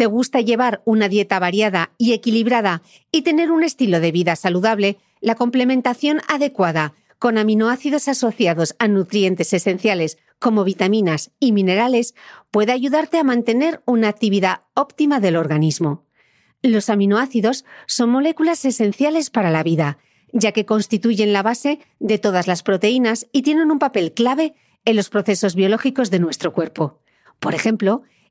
te gusta llevar una dieta variada y equilibrada y tener un estilo de vida saludable, la complementación adecuada con aminoácidos asociados a nutrientes esenciales como vitaminas y minerales puede ayudarte a mantener una actividad óptima del organismo. Los aminoácidos son moléculas esenciales para la vida, ya que constituyen la base de todas las proteínas y tienen un papel clave en los procesos biológicos de nuestro cuerpo. Por ejemplo,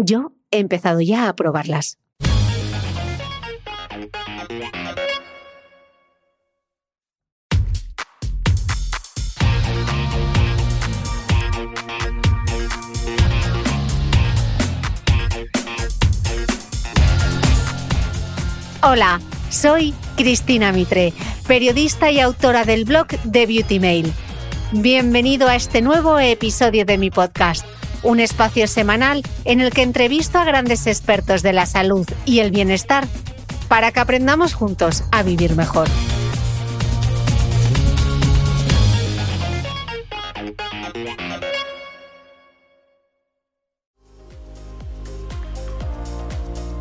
Yo he empezado ya a probarlas. Hola, soy Cristina Mitre, periodista y autora del blog de Beauty Mail. Bienvenido a este nuevo episodio de mi podcast un espacio semanal en el que entrevisto a grandes expertos de la salud y el bienestar para que aprendamos juntos a vivir mejor.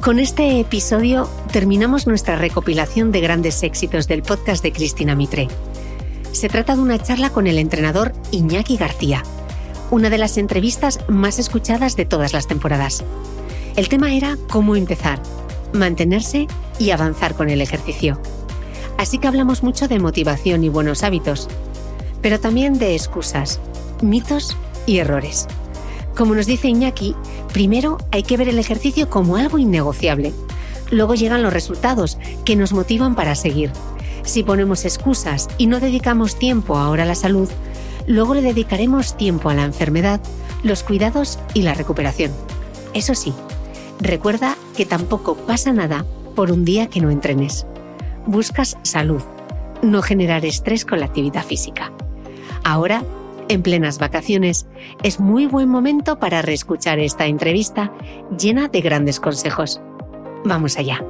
Con este episodio terminamos nuestra recopilación de grandes éxitos del podcast de Cristina Mitre. Se trata de una charla con el entrenador Iñaki García una de las entrevistas más escuchadas de todas las temporadas. El tema era cómo empezar, mantenerse y avanzar con el ejercicio. Así que hablamos mucho de motivación y buenos hábitos, pero también de excusas, mitos y errores. Como nos dice Iñaki, primero hay que ver el ejercicio como algo innegociable. Luego llegan los resultados que nos motivan para seguir. Si ponemos excusas y no dedicamos tiempo ahora a la salud, Luego le dedicaremos tiempo a la enfermedad, los cuidados y la recuperación. Eso sí, recuerda que tampoco pasa nada por un día que no entrenes. Buscas salud, no generar estrés con la actividad física. Ahora, en plenas vacaciones, es muy buen momento para reescuchar esta entrevista llena de grandes consejos. Vamos allá.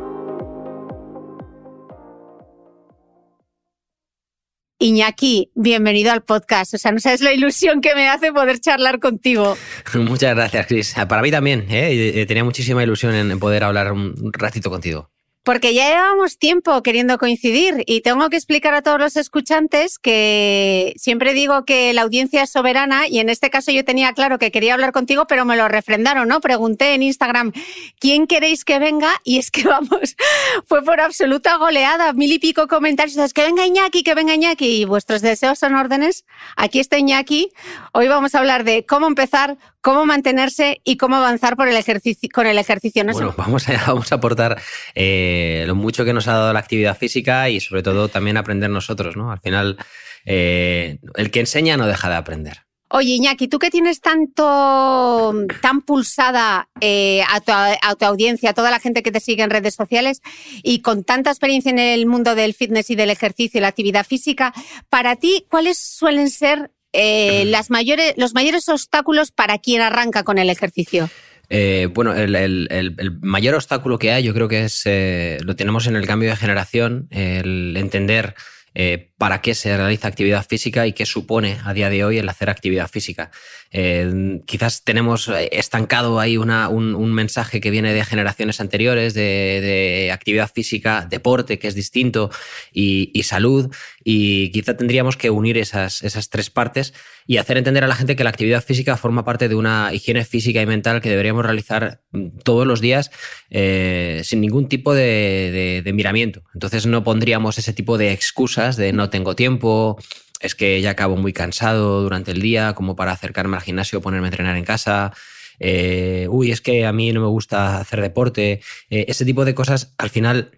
Iñaki, bienvenido al podcast. O sea, no sabes la ilusión que me hace poder charlar contigo. Muchas gracias, Cris. Para mí también. ¿eh? Tenía muchísima ilusión en poder hablar un ratito contigo. Porque ya llevamos tiempo queriendo coincidir y tengo que explicar a todos los escuchantes que siempre digo que la audiencia es soberana y en este caso yo tenía claro que quería hablar contigo, pero me lo refrendaron, ¿no? Pregunté en Instagram, ¿quién queréis que venga? Y es que vamos, fue por absoluta goleada, mil y pico comentarios, que venga Iñaki, que venga Iñaki y vuestros deseos son órdenes. Aquí está Iñaki. Hoy vamos a hablar de cómo empezar, cómo mantenerse y cómo avanzar por el ejercicio, con el ejercicio. ¿no? Bueno, vamos a, vamos a aportar eh, lo mucho que nos ha dado la actividad física y sobre todo también aprender nosotros. ¿no? Al final, eh, el que enseña no deja de aprender. Oye, Iñaki, tú que tienes tanto, tan pulsada eh, a, tu, a, tu, audiencia, a toda la gente que te sigue en redes sociales y con tanta experiencia en el mundo del fitness y del ejercicio y la actividad física, para ti, ¿cuáles suelen ser eh, las mayores, los mayores obstáculos para quien arranca con el ejercicio? Eh, bueno, el, mayor obstáculo que hay, yo creo que es eh, lo tenemos en el cambio de generación, el entender eh, para qué se realiza actividad física y qué supone a día de hoy el hacer actividad física. Eh, quizás tenemos estancado ahí una, un, mensaje que viene de generaciones anteriores de, actividad física, deporte, que es distinto, y, salud, y quizá tendríamos que unir esas, esas tres partes y hacer entender a la gente que la actividad física forma parte de una higiene física y mental que deberíamos realizar todos los días eh, sin ningún tipo de, miramiento. Entonces no pondríamos ese tipo de excusas de no tengo tiempo, es que ya acabo muy cansado durante el día como para acercarme al gimnasio o ponerme a entrenar en casa. Eh, uy, es que a mí no me gusta hacer deporte. Eh, ese tipo de cosas al final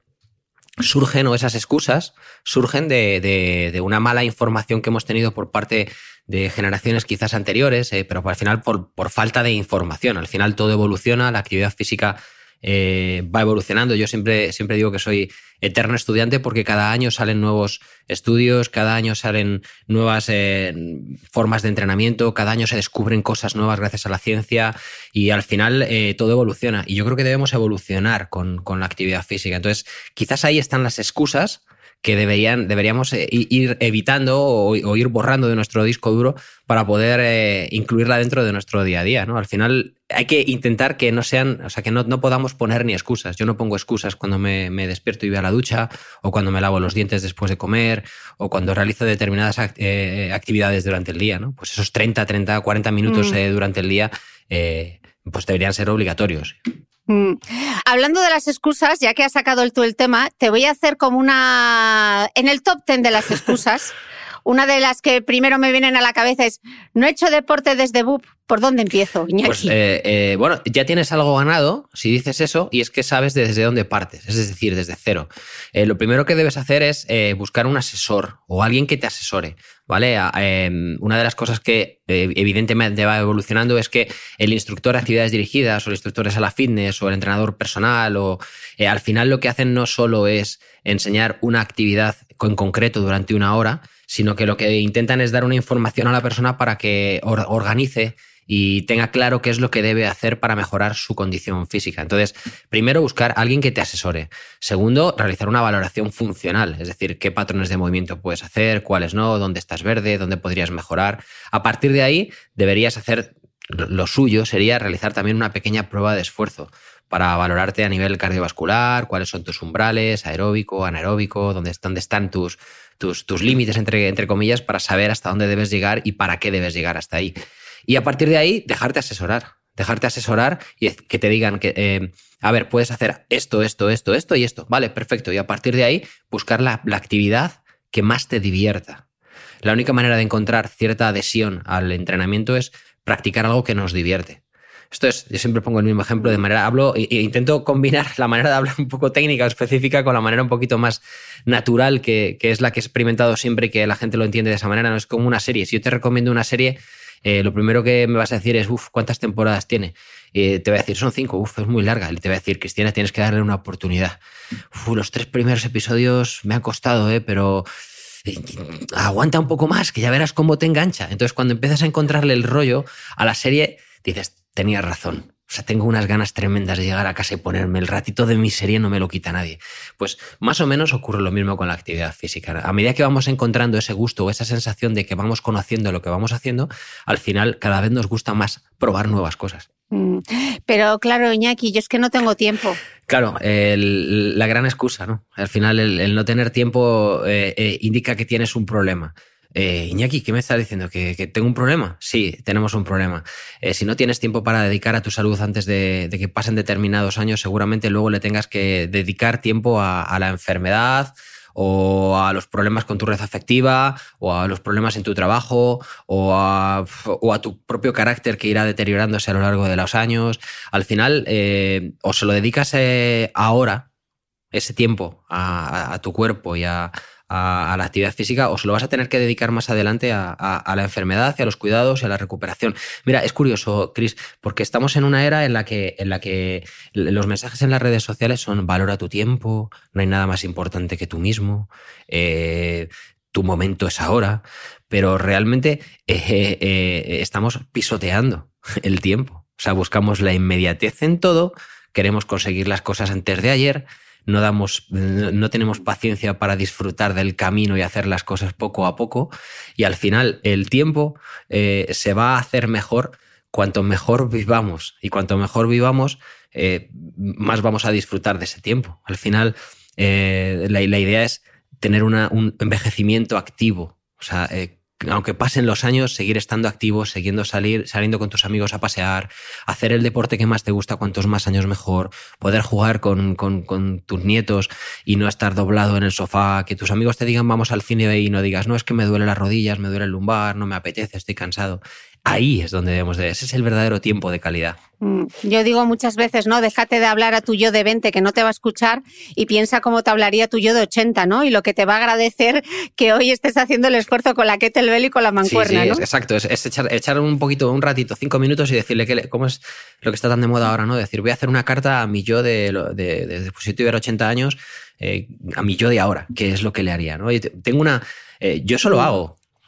surgen o esas excusas surgen de, de, una mala información que hemos tenido por parte de generaciones quizás anteriores, eh, pero al final por, por, falta de información. Al final todo evoluciona, la actividad física eh, va evolucionando. Yo siempre, siempre digo que soy eterno estudiante porque cada año salen nuevos estudios, cada año salen nuevas eh, formas de entrenamiento, cada año se descubren cosas nuevas gracias a la ciencia y al final todo evoluciona. Y yo creo que debemos evolucionar con, con la actividad física. Entonces, quizás ahí están las excusas que deberían, deberíamos eh, ir evitando o, ir borrando de nuestro disco duro para poder eh, incluirla dentro de nuestro día a día. ¿no? Al final hay que intentar que no sean, o sea, que no, no podamos poner ni excusas. Yo no pongo excusas cuando me, me, despierto y voy a la ducha, o cuando me lavo los dientes después de comer, o cuando realizo determinadas eh, actividades durante el día. ¿no? Pues esos 30, 30, 40 minutos mm. durante el día pues deberían ser obligatorios. Hablando de las excusas, ya que has sacado tú el tema, te voy a hacer como una... En el top ten de las excusas, una de las que primero me vienen a la cabeza es, no he hecho deporte desde BUP, ¿por dónde empiezo? Pues, eh, eh, bueno, ya tienes algo ganado si dices eso y es que sabes desde dónde partes, es decir, desde cero. Eh, lo primero que debes hacer es buscar un asesor o alguien que te asesore. ¿vale? Em, una de las cosas que evidentemente va evolucionando es que el instructor de actividades dirigidas o el instructor de sala fitness o el entrenador personal o al final lo que hacen no solo es enseñar una actividad en concreto durante una hora, sino que lo que intentan es dar una información a la persona para que organice y tenga claro qué es lo que debe hacer para mejorar su condición física. Entonces, primero, buscar a alguien que te asesore. Segundo, realizar una valoración funcional, es decir, qué patrones de movimiento puedes hacer, cuáles no, dónde estás verde, dónde podrías mejorar. A partir de ahí, deberías hacer lo suyo, sería realizar también una pequeña prueba de esfuerzo para valorarte a nivel cardiovascular, cuáles son tus umbrales, aeróbico, anaeróbico, dónde, dónde están tus, tus, tus límites, entre, entre comillas, para saber hasta dónde debes llegar y para qué debes llegar hasta ahí. Y a partir de ahí, dejarte asesorar. Dejarte asesorar y que te digan que, eh, a ver, puedes hacer esto, esto, esto, esto y esto. Vale, perfecto. Y a partir de ahí, buscar la, actividad que más te divierta. La única manera de encontrar cierta adhesión al entrenamiento es practicar algo que nos divierte. Esto es, yo siempre pongo el mismo ejemplo de manera, hablo e, intento combinar la manera de hablar un poco técnica o específica con la manera un poquito más natural, que, que, es la que he experimentado siempre y que la gente lo entiende de esa manera. No es como una serie. Si yo te recomiendo una serie, eh, lo primero que me vas a decir es, uff, ¿cuántas temporadas tiene? te voy a decir, son cinco, uff, es muy larga. Y te voy a decir, Cristina, tienes que darle una oportunidad. los tres primeros episodios me han costado, ¿eh? pero eh, aguanta un poco más, que ya verás cómo te engancha. Entonces, cuando empiezas a encontrarle el rollo a la serie, dices, tenías razón. O sea, tengo unas ganas tremendas de llegar a casa y ponerme el ratito de mi serie, no me lo quita nadie. Pues más o menos ocurre lo mismo con la actividad física. A medida que vamos encontrando ese gusto o esa sensación de que vamos conociendo lo que vamos haciendo, al final cada vez nos gusta más probar nuevas cosas. Mm, pero claro, Iñaki, yo es que no tengo tiempo. Claro, la gran excusa, ¿no? Al final el, no tener tiempo eh, eh, indica que tienes un problema. Eh, Iñaki, ¿qué me estás diciendo? ¿Que, tengo un problema? Sí, tenemos un problema. Eh, si no tienes tiempo para dedicar a tu salud antes de, que pasen determinados años, seguramente luego le tengas que dedicar tiempo a, la enfermedad o a los problemas con tu red afectiva, o a los problemas en tu trabajo, o a, tu propio carácter que irá deteriorándose a lo largo de los años. Al final, eh, o se lo dedicas eh, ahora, ese tiempo, a, tu cuerpo y a, a, la actividad física o se lo vas a tener que dedicar más adelante a, la enfermedad a los cuidados y a la recuperación. Mira, es curioso, Chris, porque estamos en una era en la que, en la que los mensajes en las redes sociales son valora tu tiempo, no hay nada más importante que tú mismo, eh, tu momento es ahora, pero realmente eh, eh, estamos pisoteando el tiempo. O sea, buscamos la inmediatez en todo, queremos conseguir las cosas antes de ayer, no, damos, no tenemos paciencia para disfrutar del camino y hacer las cosas poco a poco. Y al final el tiempo eh, se va a hacer mejor cuanto mejor vivamos. Y cuanto mejor vivamos, eh, más vamos a disfrutar de ese tiempo. Al final, eh, la, idea es tener un envejecimiento activo. O sea, aunque pasen los años, seguir estando activo, siguiendo salir, saliendo con tus amigos a pasear, hacer el deporte que más te gusta, cuantos más años mejor, poder jugar con, con, tus nietos y no estar doblado en el sofá, que tus amigos te digan vamos al cine y no digas, no, es que me duele las rodillas, me duele el lumbar, no me apetece, estoy cansado. Ahí es donde debemos de, ese es el verdadero tiempo de calidad. Mm, yo digo muchas veces, ¿no? Déjate de hablar a tu yo de 20 que no te va a escuchar y piensa cómo te hablaría tu yo de 80, ¿no? Y lo que te va a agradecer que hoy estés haciendo el esfuerzo con la kettlebell y con la mancuerna, sí, sí, exacto. Es, echar, un poquito, un ratito, cinco minutos y decirle que, cómo es lo que está tan de moda ahora, ¿no? Decir, voy a hacer una carta a mi yo de, de, de, pues si tuviera 80 años, eh, a mi yo de ahora, que es lo que le haría, ¿no? tengo una... Eh, yo eso lo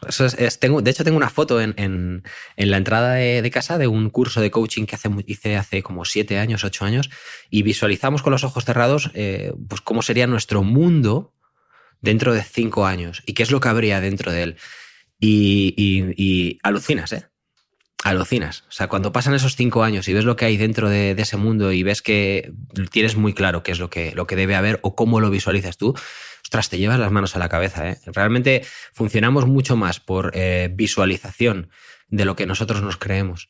hago tengo, de hecho, tengo una foto en, la entrada de, casa de un curso de coaching que hace, hice hace como siete años, ocho años, y visualizamos con los ojos cerrados eh, pues cómo sería nuestro mundo dentro de cinco años y qué es lo que habría dentro de él. Y, alucinas, ¿eh? Alucinas. O sea, cuando pasan esos cinco años y ves lo que hay dentro de, ese mundo y ves que tienes muy claro qué es lo que debe haber o cómo lo visualizas tú, ostras, te llevas las manos a la cabeza. ¿eh? Realmente funcionamos mucho más por eh, visualización de lo que nosotros nos creemos.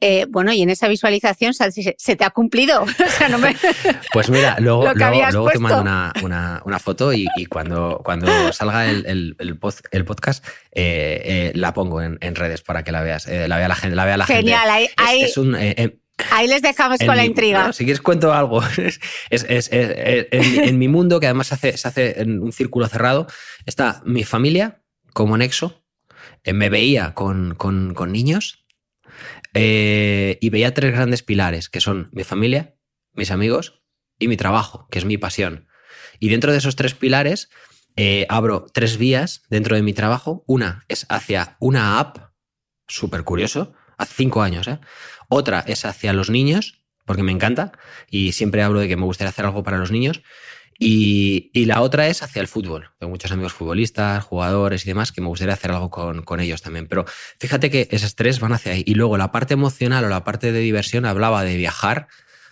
Eh, bueno, y en esa visualización se, te ha cumplido. pues mira, luego, luego, te mando una, foto y, cuando, cuando salga el, el, podcast la pongo en, redes para que la veas, la vea la gente. La vea la Genial, ahí, es, un, Ahí les dejamos con la intriga. si quieres cuento algo. Es, en, mi mundo, que además se hace, se hace en un círculo cerrado, está mi familia como nexo. Eh, me veía con, niños eh, y veía tres grandes pilares, que son mi familia, mis amigos y mi trabajo, que es mi pasión. Y dentro de esos tres pilares eh, abro tres vías dentro de mi trabajo. Una es hacia una app, súper curioso, hace cinco años, ¿eh? Otra es hacia los niños, porque me encanta y siempre hablo de que me gustaría hacer algo para los niños. Y, la otra es hacia el fútbol. Tengo muchos amigos futbolistas, jugadores y demás que me gustaría hacer algo con, con, ellos también. Pero fíjate que esas tres van hacia ahí. Y luego la parte emocional o la parte de diversión hablaba de viajar,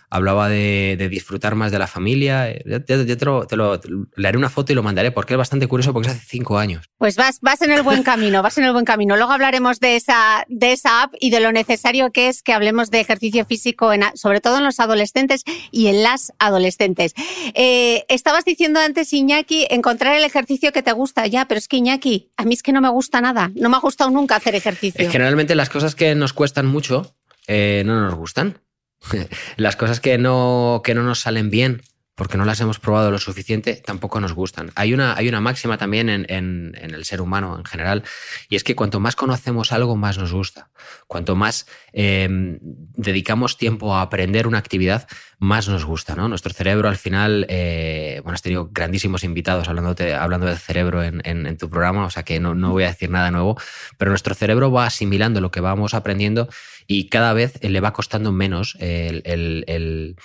hablaba de, disfrutar más de la familia. Yo, te, lo, le haré una foto y lo mandaré porque es bastante curioso porque es hace cinco años. Pues vas, vas en el buen camino, vas en el buen camino. Luego hablaremos de esa, de esa app y de lo necesario que es que hablemos de ejercicio físico, en, sobre todo en los adolescentes y en las adolescentes. Eh, estabas diciendo antes, Iñaki, encontrar el ejercicio que te gusta. Ya, pero es que Iñaki, a mí es que no me gusta nada. No me ha gustado nunca hacer ejercicio. Generalmente las cosas que nos cuestan mucho eh, no nos gustan. Las cosas que no, que no nos salen bien porque no las hemos probado lo suficiente, tampoco nos gustan. Hay una, hay una máxima también en, en, el ser humano en general, y es que cuanto más conocemos algo, más nos gusta. Cuanto más em, dedicamos tiempo a aprender una actividad, más nos gusta. ¿no? Nuestro cerebro al final, eh, bueno, has tenido grandísimos invitados hablando del cerebro en, en, tu programa, o sea que no, no voy a decir nada nuevo, pero nuestro cerebro va asimilando lo que vamos aprendiendo y cada vez le va costando menos el,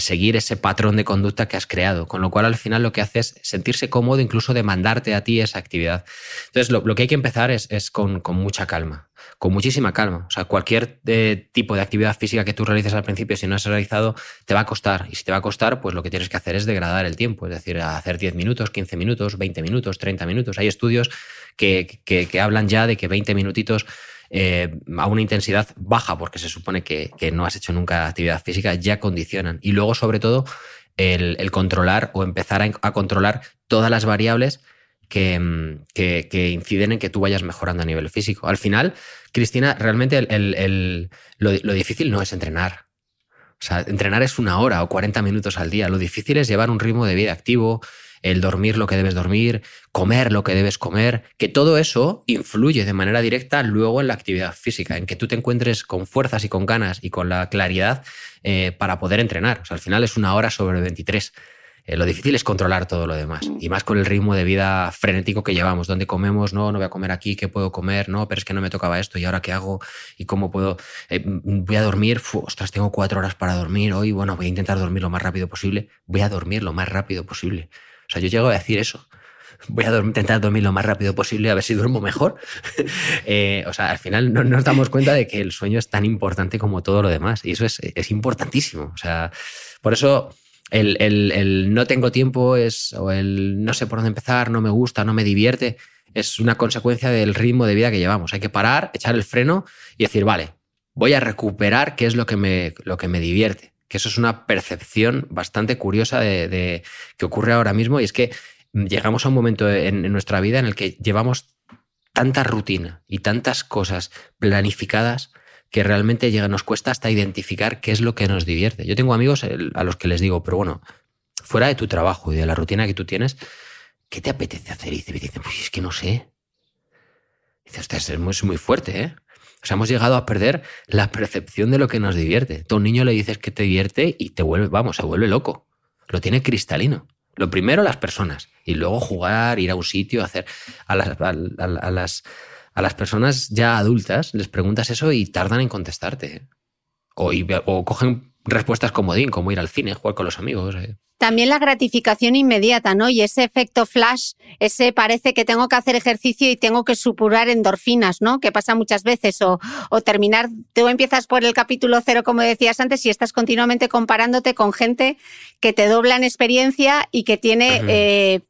seguir ese patrón de conducta que has creado, con lo cual al final lo que hace es sentirse cómodo incluso de mandarte a ti esa actividad. Entonces lo, que hay que empezar es, con, mucha calma, con muchísima calma. O sea, cualquier eh, tipo de actividad física que tú realices al principio, si no has realizado, te va a costar. Y si te va a costar, pues lo que tienes que hacer es degradar el tiempo, es decir, hacer 10 minutos, 15 minutos, 20 minutos, 30 minutos. Hay estudios que, que, que hablan ya de que 20 minutitos eh, a una intensidad baja, porque se supone que, no has hecho nunca actividad física, ya condicionan. Y luego, sobre todo, el, controlar o empezar a, controlar todas las variables que, que, inciden en que tú vayas mejorando a nivel físico. Al final, Cristina, realmente lo, lo difícil no es entrenar. O sea, entrenar es una hora o 40 minutos al día. Lo difícil es llevar un ritmo de vida activo, el dormir lo que debes dormir, comer lo que debes comer, que todo eso influye de manera directa luego en la actividad física, en que tú te encuentres con fuerzas y con ganas y con la claridad eh, para poder entrenar. O sea, al final es una hora sobre 23. Eh, lo difícil es controlar todo lo demás. Y más con el ritmo de vida frenético que llevamos, donde comemos, no, no voy a comer aquí, ¿qué puedo comer? No, pero es que no me tocaba esto, ¿y ahora qué hago? ¿Y cómo puedo? eh, voy a dormir, Fu, ostras, tengo cuatro horas para dormir hoy, bueno, voy a intentar dormir lo más rápido posible. Voy a dormir lo más rápido posible. O sea, yo llego a decir eso. Voy a intentar dormir lo más rápido posible a ver si duermo mejor. Eh, o sea, al final no nos damos cuenta de que el sueño es tan importante como todo lo demás. Y eso es, es importantísimo. O sea, por eso el, el- el no tengo tiempo es, o el no sé por dónde empezar, no me gusta, no me divierte, es una consecuencia del ritmo de vida que llevamos. Hay que parar, echar el freno y decir, vale, voy a recuperar qué es lo que me, lo que me divierte. Que eso es una percepción bastante curiosa de, que ocurre ahora mismo y es que llegamos a un momento en, nuestra vida en el que llevamos tanta rutina y tantas cosas planificadas que realmente llega, nos cuesta hasta identificar qué es lo que nos divierte. Yo tengo amigos a los que les digo, pero bueno, fuera de tu trabajo y de la rutina que tú tienes, ¿qué te apetece hacer? Y me dicen, pues es que no sé. Dice, es muy, es muy fuerte, ¿eh? O sea, hemos llegado a perder la percepción de lo que nos divierte. Tú a un niño le dices que te divierte y te vuelve, vamos, se vuelve loco. Lo tiene cristalino. Lo primero las personas y luego jugar, ir a un sitio, hacer a las, a, las, a las personas ya adultas les preguntas eso y tardan en contestarte. ¿eh? O, o cogen respuestas comodín, como ir al cine, jugar con los amigos. ¿eh? También la gratificación inmediata, ¿no? Y ese efecto flash, ese parece que tengo que hacer ejercicio y tengo que supurar endorfinas, ¿no? Que pasa muchas veces. O, o terminar, tú empiezas por el capítulo cero, como decías antes, y estás continuamente comparándote con gente que te dobla en experiencia y que tiene. Eh,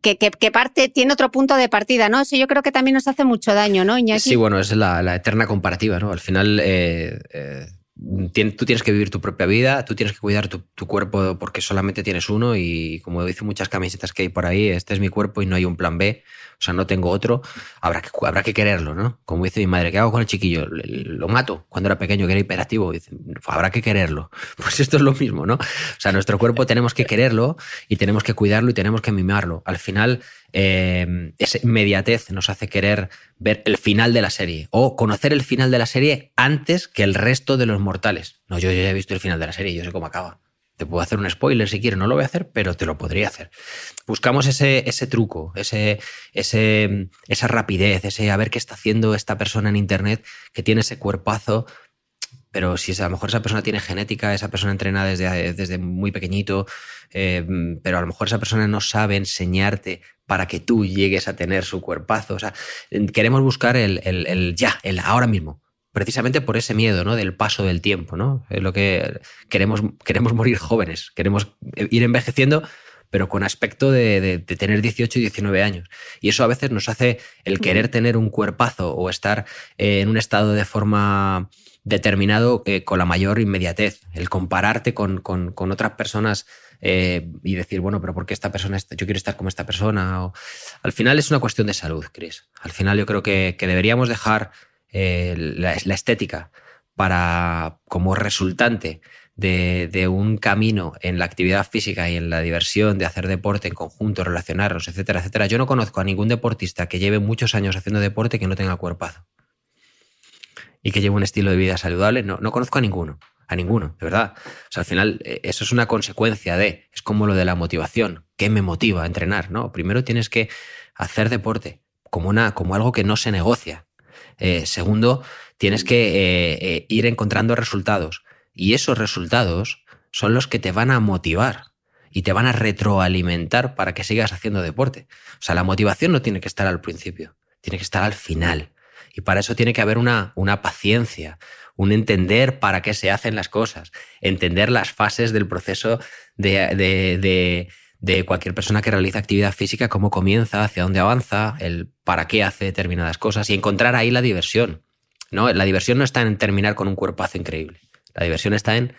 que, que- que parte, tiene otro punto de partida, ¿no? Eso yo creo que también nos hace mucho daño, ¿no, Iñaki? Sí, bueno, es la, la eterna comparativa, ¿no? Al final, eh, tú tienes que vivir tu propia vida, tú tienes que cuidar tu, tu cuerpo porque solamente tienes uno y como dicen muchas camisetas que hay por ahí, este es mi cuerpo y no hay un plan B, o sea, no tengo otro, habrá que, habrá que quererlo, ¿no? Como dice mi madre, ¿qué hago con el chiquillo? Lo mato cuando era pequeño, que era hiperactivo, dice, habrá que quererlo. Pues esto es lo mismo, ¿no? O sea, nuestro cuerpo tenemos que quererlo y tenemos que cuidarlo y tenemos que mimarlo. Al final, eh, esa inmediatez nos hace querer ver el final de la serie o conocer el final de la serie antes que el resto de los mortales. No, yo, yo ya he visto el final de la serie, yo sé cómo acaba. Puedo hacer un spoiler si quieres, no lo voy a hacer, pero te lo podría hacer. Buscamos ese, ese truco, ese, ese, esa rapidez, ese a ver qué está haciendo esta persona en internet que tiene ese cuerpazo pero si a lo mejor esa persona tiene genética, esa persona entrena desde, desde muy pequeñito, eh, pero a lo mejor esa persona no sabe enseñarte para que tú llegues a tener su cuerpazo. O sea, queremos buscar el, el ya, el ahora mismo. Precisamente por ese miedo, ¿no? Del paso del tiempo, ¿no? Es lo que queremos, queremos morir jóvenes, queremos ir envejeciendo, pero con aspecto de, de, de, tener 18 y 19 años. Y eso a veces nos hace el querer tener un cuerpazo o estar eh, en un estado de forma determinado eh, con la mayor inmediatez, el compararte con, con, con otras personas eh, y decir, bueno, pero ¿por qué esta persona, está? yo quiero estar como esta persona? O... Al final es una cuestión de salud, Chris. Al final yo creo que, que deberíamos dejar eh, la, estética para, como resultante de, de, un camino en la actividad física y en la diversión, de hacer deporte en conjunto, relacionarnos, etcétera, etcétera. Yo no conozco a ningún deportista que lleve muchos años haciendo deporte que no tenga cuerpazo y que lleve un estilo de vida saludable. No, no conozco a ninguno, a ninguno, de verdad. O sea, al final eh, eso es una consecuencia de, es como lo de la motivación. ¿Qué me motiva a entrenar? No, primero tienes que hacer deporte como, una, como algo que no se negocia. Eh, segundo, tienes que eh, eh, ir encontrando resultados. Y esos resultados son los que te van a motivar y te van a retroalimentar para que sigas haciendo deporte. O sea, la motivación no tiene que estar al principio, tiene que estar al final. Y para eso tiene que haber una, una paciencia, un entender para qué se hacen las cosas, entender las fases del proceso de, de, de, de, cualquier persona que realiza actividad física, cómo comienza, hacia dónde avanza, el para qué hace determinadas cosas y encontrar ahí la diversión. ¿no? La diversión no está en terminar con un cuerpazo increíble. La diversión está en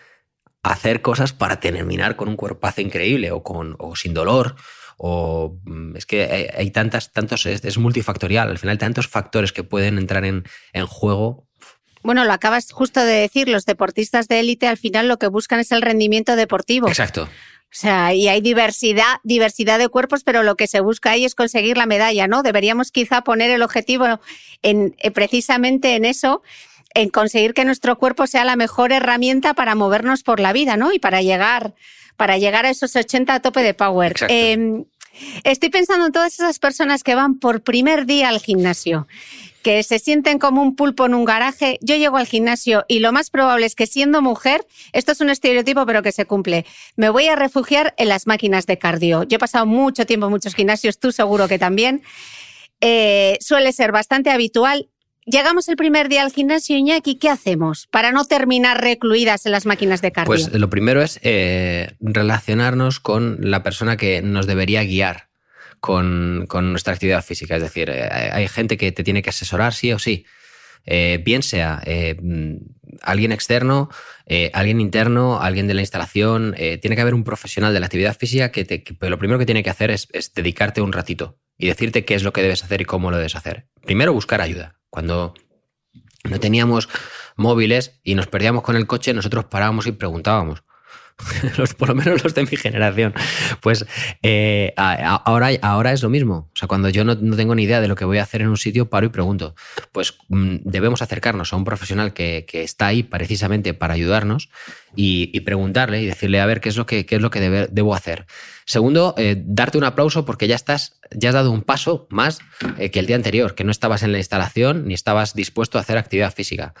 hacer cosas para terminar con un cuerpazo increíble o, con, o sin dolor o es que hay, hay tantas, tantos, es, es, multifactorial, al final tantos factores que pueden entrar en, en, juego. Bueno, lo acabas justo de decir, los deportistas de élite al final lo que buscan es el rendimiento deportivo. Exacto. O sea, y hay diversidad, diversidad de cuerpos, pero lo que se busca ahí es conseguir la medalla, ¿no? Deberíamos quizá poner el objetivo en, eh, precisamente en eso. en conseguir que nuestro cuerpo sea la mejor herramienta para movernos por la vida, ¿no? Y para llegar, para llegar a esos 80 a tope de power. Eh, estoy pensando en todas esas personas que van por primer día al gimnasio que se sienten como un pulpo en un garaje. Yo llego al gimnasio y lo más probable es que siendo mujer, esto es un estereotipo pero que se cumple, me voy a refugiar en las máquinas de cardio. Yo he pasado mucho tiempo en muchos gimnasios, tú seguro que también. Eh, suele ser bastante habitual. Llegamos el primer día al gimnasio, Iñaki, ¿qué hacemos para no terminar recluidas en las máquinas de cardio? Pues lo primero es eh, relacionarnos con la persona que nos debería guiar con, nuestra actividad física. Es decir, eh, hay gente que te tiene que asesorar sí o sí. bien sea alguien externo, alguien interno, alguien de la instalación, tiene que haber un profesional de la actividad física que, que lo primero que tiene que hacer es, es, dedicarte un ratito y decirte qué es lo que debes hacer y cómo lo debes hacer. Primero buscar ayuda. Cuando no teníamos móviles y nos perdíamos con el coche, nosotros parábamos y preguntábamos. por lo menos los de mi generación. Pues eh, ahora, ahora es lo mismo. O sea, cuando yo no, tengo ni idea de lo que voy a hacer en un sitio, paro y pregunto. Pues mm, debemos acercarnos a un profesional que, está ahí precisamente para ayudarnos y, preguntarle y decirle a ver qué es lo que, es lo que debo hacer. Segundo, eh, darte un aplauso porque ya estás, ya has dado un paso más eh, que el día anterior, que no estabas en la instalación ni estabas dispuesto a hacer actividad física.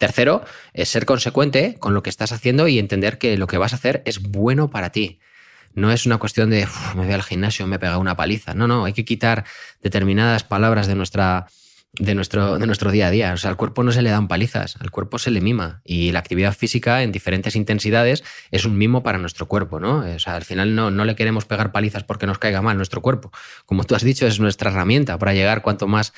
Tercero, es ser consecuente con lo que estás haciendo y entender que lo que vas a hacer es bueno para ti. No es una cuestión de me voy al gimnasio, me he pegado una paliza. No, no, hay que quitar determinadas palabras de nuestra, de nuestro, de nuestro día a día. O sea, al cuerpo no se le dan palizas, al cuerpo se le mima. Y la actividad física en diferentes intensidades es un mimo para nuestro cuerpo, ¿no? O sea, al final no, no le queremos pegar palizas porque nos caiga mal nuestro cuerpo. Como tú has dicho, es nuestra herramienta para llegar cuanto más,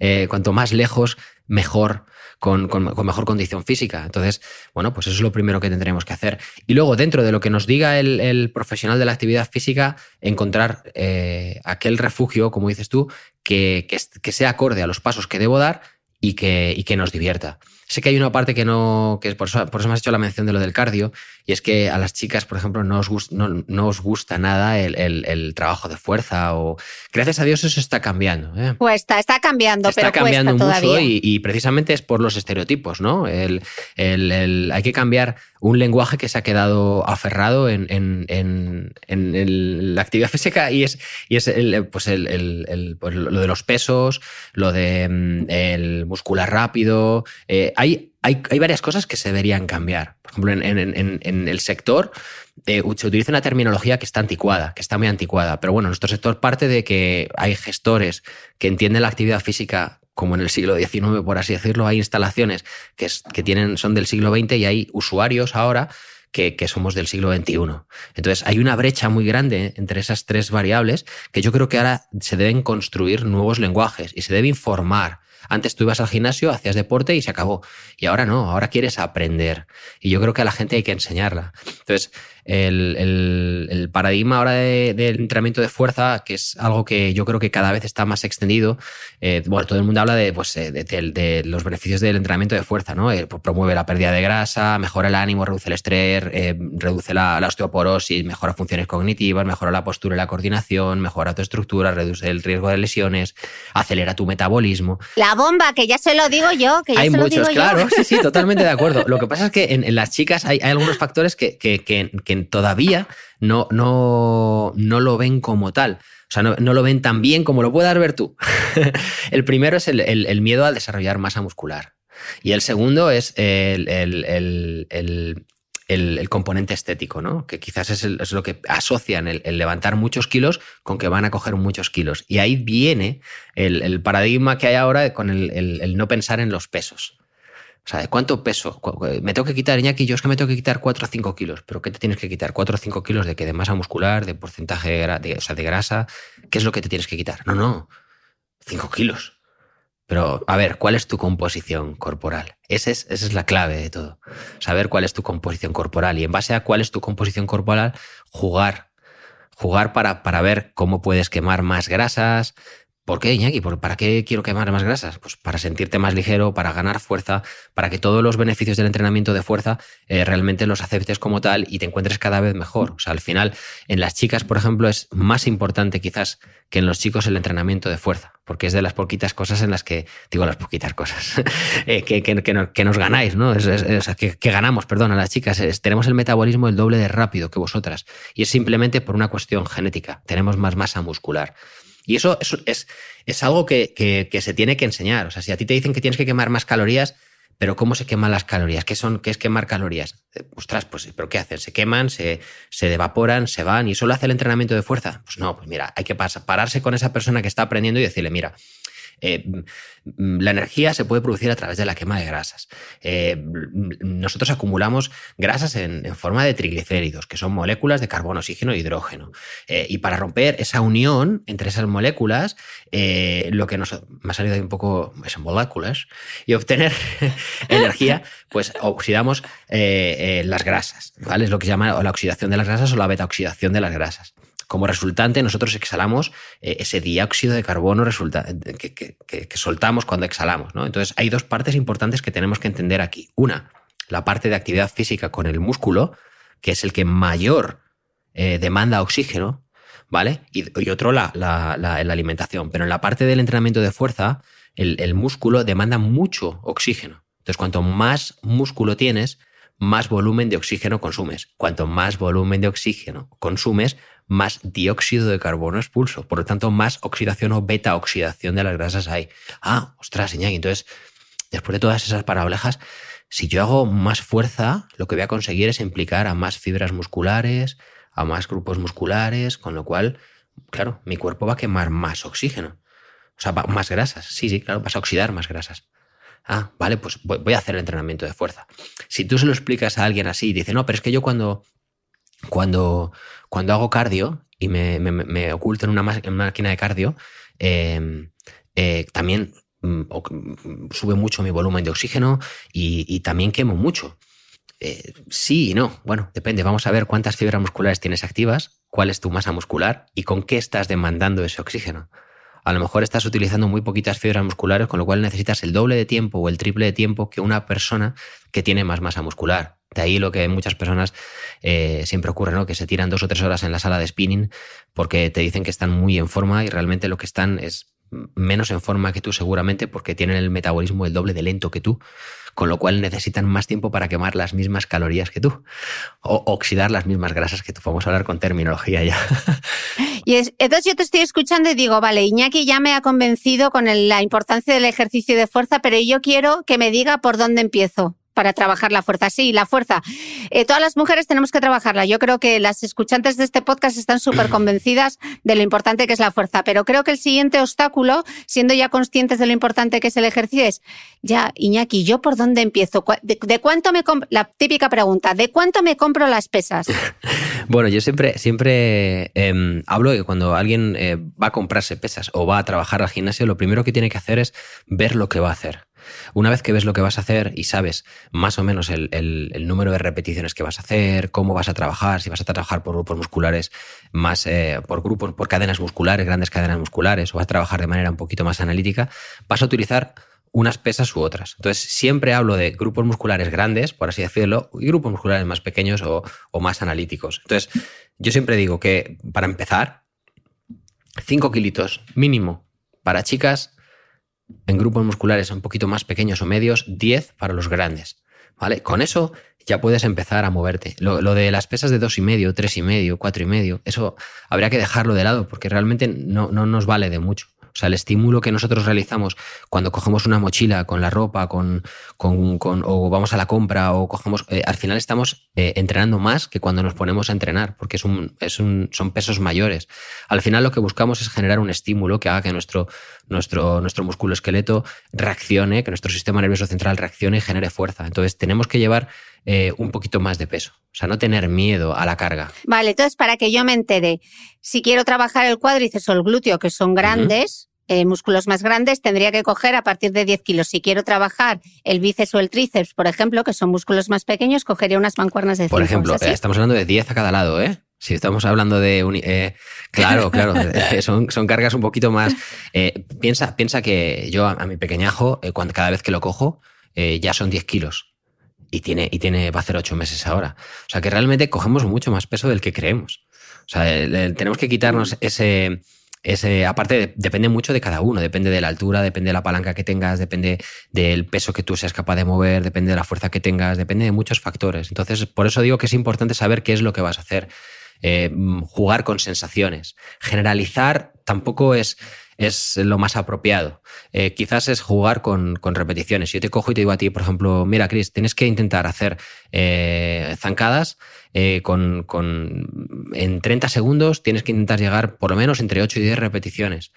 eh, cuanto más lejos, mejor con, mejor condición física. Entonces, bueno, pues eso es lo primero que tendremos que hacer. Y luego, dentro de lo que nos diga el, profesional de la actividad física, encontrar eh, aquel refugio, como dices tú, que, sea acorde a los pasos que debo dar y que nos divierta. Sé que hay una parte que no, que por eso, por eso me has hecho la mención de lo del cardio, y es que a las chicas, por ejemplo, no os, gusta, no, os gusta nada el, trabajo de fuerza o... Gracias a Dios eso está cambiando. ¿eh? Pues está, está cambiando, está pero cambiando mucho y, precisamente es por los estereotipos, ¿no? El, hay que cambiar un lenguaje que se ha quedado aferrado en, la actividad física y es, y es pues pues lo de los pesos, lo de mm, el muscular rápido. Eh, hay, hay, varias cosas que se deberían cambiar. Por ejemplo, en, el sector eh, se utiliza una terminología que está anticuada, que está muy anticuada. Pero bueno, nuestro sector parte de que hay gestores que entienden la actividad física como en el siglo XIX, por así decirlo. Hay instalaciones que, que tienen, son del siglo XX y hay usuarios ahora que, que, somos del siglo XXI. Entonces, hay una brecha muy grande entre esas tres variables que yo creo que ahora se deben construir nuevos lenguajes y se debe informar antes tú ibas al gimnasio, hacías deporte y se acabó. Y ahora no, ahora quieres aprender. Y yo creo que a la gente hay que enseñarla. Entonces, el, paradigma ahora del entrenamiento de fuerza, que es algo que yo creo que cada vez está más extendido, eh, bueno, todo el mundo habla de, pues, eh, de, los beneficios del entrenamiento de fuerza, ¿no? Eh, pues promueve la pérdida de grasa, mejora el ánimo, reduce el estrés, reduce la, osteoporosis, mejora funciones cognitivas, mejora la postura y la coordinación, mejora tu estructura, reduce el riesgo de lesiones, acelera tu metabolismo. La bomba, que ya se lo digo yo, que ya hay se muchos, lo digo claro, sí, sí, totalmente de acuerdo. Lo que pasa es que en, las chicas hay, algunos factores que, que, que todavía no, no, no lo ven como tal. O sea, no, lo ven tan bien como lo puedas ver tú. el primero es el, miedo a desarrollar masa muscular. Y el segundo es el, componente estético, ¿no? Que quizás es, lo que asocian el, levantar muchos kilos con que van a coger muchos kilos. Y ahí viene el, paradigma que hay ahora con el, no pensar en los pesos. O sea, ¿de cuánto peso? Me tengo que quitar, Iñaki, yo es que me tengo que quitar 4 o 5 kilos. ¿Pero qué te tienes que quitar? ¿4 o 5 kilos de qué? ¿De masa muscular? ¿De porcentaje de, de grasa? ¿Qué es lo que te tienes que quitar? No, no. 5 kilos. Pero, a ver, ¿cuál es tu composición corporal? Esa es, esa es la clave de todo. Saber cuál es tu composición corporal. Y en base a cuál es tu composición corporal, jugar. Jugar para, para ver cómo puedes quemar más grasas, ¿Por qué, Iñaki? ¿Para qué quiero quemar más grasas? Pues para sentirte más ligero, para ganar fuerza, para que todos los beneficios del entrenamiento de fuerza eh, realmente los aceptes como tal y te encuentres cada vez mejor. O sea, al final, en las chicas, por ejemplo, es más importante quizás que en los chicos el entrenamiento de fuerza, porque es de las poquitas cosas en las que, digo las poquitas cosas, eh, que, nos ganáis, ¿no? Es, que, ganamos, perdón, a las chicas. tenemos el metabolismo el doble de rápido que vosotras. Y es simplemente por una cuestión genética. Tenemos más masa muscular. Y eso, es, es, algo que, se tiene que enseñar. O sea, si a ti te dicen que tienes que quemar más calorías, pero ¿cómo se queman las calorías? ¿Qué, son, qué es quemar calorías? Eh, ostras, pues, ¿pero qué hacen? ¿Se queman, se, se evaporan, se van y solo hace el entrenamiento de fuerza? Pues no, pues mira, hay que pararse con esa persona que está aprendiendo y decirle, mira, eh, mm, la energía se puede producir a través de la quema de grasas. Eh, nosotros acumulamos grasas en, forma de triglicéridos, que son moléculas de carbono, oxígeno e hidrógeno. Eh, y para romper esa unión entre esas moléculas, lo que nos me ha salido ahí un poco es moléculas, y obtener energía, pues oxidamos las grasas. ¿vale? Es lo que se llama la oxidación de las grasas o la beta oxidación de las grasas. Como resultante, nosotros exhalamos eh, ese dióxido de carbono que, soltamos cuando exhalamos. Entonces, hay dos partes importantes que tenemos que entender aquí. Una, la parte de actividad física con el músculo, que es el que mayor eh, demanda oxígeno, ¿vale? Y, otro, la, alimentación. Pero en la parte del entrenamiento de fuerza, el músculo demanda mucho oxígeno. Entonces, cuanto más músculo tienes, más volumen de oxígeno consumes. Cuanto más volumen de oxígeno consumes, más dióxido de carbono expulso. Por lo tanto, más oxidación o beta oxidación de las grasas hay. Ah, ostras, Iñaki. Entonces, después de todas esas parablejas, si yo hago más fuerza, lo que voy a conseguir es implicar a más fibras musculares, a más grupos musculares, con lo cual, claro, mi cuerpo va a quemar más oxígeno. O sea, más grasas. Sí, sí, claro, vas a oxidar más grasas. Ah, vale, pues voy a hacer el entrenamiento de fuerza. Si tú se lo explicas a alguien así y dice, no, pero es que yo cuando, cuando, cuando hago cardio y me, oculto en una, máquina de cardio, em, eh, también mm, mm, sube mucho mi volumen de oxígeno y, también quemo mucho. Eh, sí y no. Bueno, depende. Vamos a ver cuántas fibras musculares tienes activas, cuál es tu masa muscular y con qué estás demandando ese oxígeno. A lo mejor estás utilizando muy poquitas fibras musculares, con lo cual necesitas el doble de tiempo o el triple de tiempo que una persona que tiene más masa muscular. De ahí lo que muchas personas eh, siempre ocurre, ¿no? Que se tiran dos o tres horas en la sala de spinning porque te dicen que están muy en forma y realmente lo que están es menos en forma que tú seguramente porque tienen el metabolismo el doble de lento que tú, con lo cual necesitan más tiempo para quemar las mismas calorías que tú o oxidar las mismas grasas que tú. Vamos a hablar con terminología ya. Y entonces yo te estoy escuchando y digo, vale, Iñaki ya me ha convencido con la importancia del ejercicio de fuerza, pero yo quiero que me diga por dónde empiezo para trabajar la fuerza. Sí, la fuerza. Eh, todas las mujeres tenemos que trabajarla. Yo creo que las escuchantes de este podcast están súper convencidas de lo importante que es la fuerza, pero creo que el siguiente obstáculo, siendo ya conscientes de lo importante que es el ejercicio, es, ya, Iñaki, ¿yo por dónde empiezo? ¿De, cuánto me La típica pregunta, ¿de cuánto me compro las pesas? bueno, yo siempre, siempre em, hablo de que cuando alguien eh, va a comprarse pesas o va a trabajar al gimnasio, lo primero que tiene que hacer es ver lo que va a hacer. Una vez que ves lo que vas a hacer y sabes más o menos el, número de repeticiones que vas a hacer, cómo vas a trabajar, si vas a trabajar por grupos musculares, más eh, por grupos, por cadenas musculares, grandes cadenas musculares, o vas a trabajar de manera un poquito más analítica, vas a utilizar unas pesas u otras. Entonces, siempre hablo de grupos musculares grandes, por así decirlo, y grupos musculares más pequeños o, más analíticos. Entonces, yo siempre digo que para empezar, 5 kilitos mínimo para chicas en grupos musculares un poquito más pequeños o medios, 10 para los grandes. ¿Vale? Con eso ya puedes empezar a moverte. Lo, de las pesas de dos y medio, tres y medio, cuatro y medio, eso habría que dejarlo de lado porque realmente no, no nos vale de mucho. O sea, el estímulo que nosotros realizamos cuando cogemos una mochila con la ropa, con, con, o vamos a la compra, o cogemos. Eh, al final estamos eh, entrenando más que cuando nos ponemos a entrenar, porque es un, es un, son pesos mayores. Al final lo que buscamos es generar un estímulo que haga que nuestro, nuestro, nuestro músculo esqueleto reaccione, que nuestro sistema nervioso central reaccione y genere fuerza. Entonces, tenemos que llevar eh, un poquito más de peso. O sea, no tener miedo a la carga. Vale, entonces para que yo me entere, si quiero trabajar el cuádriceps o el glúteo, que son grandes, eh, músculos más grandes, tendría que coger a partir de 10 kilos. Si quiero trabajar el bíceps o el tríceps, por ejemplo, que son músculos más pequeños, cogería unas mancuernas de 5. Por ejemplo, estamos hablando de 10 a cada lado, ¿eh? Si estamos hablando de... Eh, claro, claro, eh, son, son, cargas un poquito más... Eh, piensa, piensa que yo a, mi pequeñajo, cuando, cada vez que lo cojo, ya son 10 kilos. Y tiene, y tiene, va a hacer 8 meses ahora. O sea que realmente cogemos mucho más peso del que creemos. O sea, tenemos que quitarnos ese aparte, depende mucho de cada uno, depende de la altura, depende de la palanca que tengas, depende del peso que tú seas capaz de mover, depende de la fuerza que tengas, depende de muchos factores. Entonces, por eso digo que es importante saber qué es lo que vas a hacer. Eh, jugar con sensaciones. Generalizar tampoco es, es lo más apropiado. Eh, quizás es jugar con, repeticiones. Yo te cojo y te digo a ti, por ejemplo, mira, Chris, tienes que intentar hacer eh, zancadas con, con, en 30 segundos, tienes que intentar llegar por lo menos entre 8 y 10 repeticiones.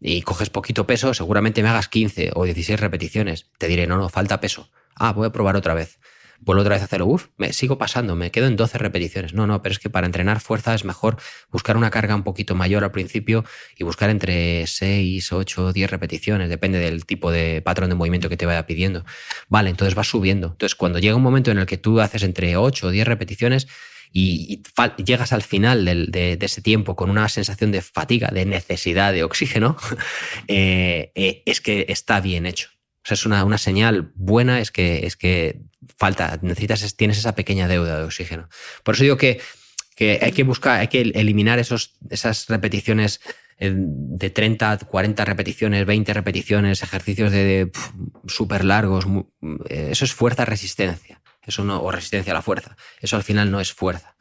Y coges poquito peso, seguramente me hagas 15 o 16 repeticiones. Te diré, no, no, falta peso. Ah, voy a probar otra vez vuelvo otra vez a hacerlo, uff, me sigo pasando, me quedo en 12 repeticiones. No, no, pero es que para entrenar fuerza es mejor buscar una carga un poquito mayor al principio y buscar entre 6, 8, 10 repeticiones, depende del tipo de patrón de movimiento que te vaya pidiendo. Vale, entonces vas subiendo. Entonces, cuando llega un momento en el que tú haces entre 8 o 10 repeticiones, y, llegas al final de, ese tiempo con una sensación de fatiga, de necesidad de oxígeno, eh, eh, es que está bien hecho. O sea, es una, una, señal buena, es que, es que falta, necesitas, tienes esa pequeña deuda de oxígeno. Por eso digo que, que hay que buscar, hay que eliminar esos, esas repeticiones eh, de 30, 40 repeticiones, 20 repeticiones, ejercicios de, súper largos. Eh, eso es fuerza-resistencia. Eso no, o resistencia a la fuerza. Eso al final no es fuerza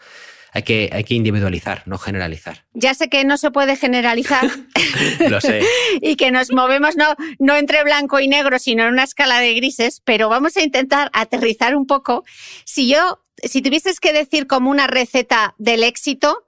hay que, hay que individualizar, no generalizar. Ya sé que no se puede generalizar. Lo sé. y que nos movemos no, no entre blanco y negro, sino en una escala de grises, pero vamos a intentar aterrizar un poco. Si yo, si tuvieses que decir como una receta del éxito,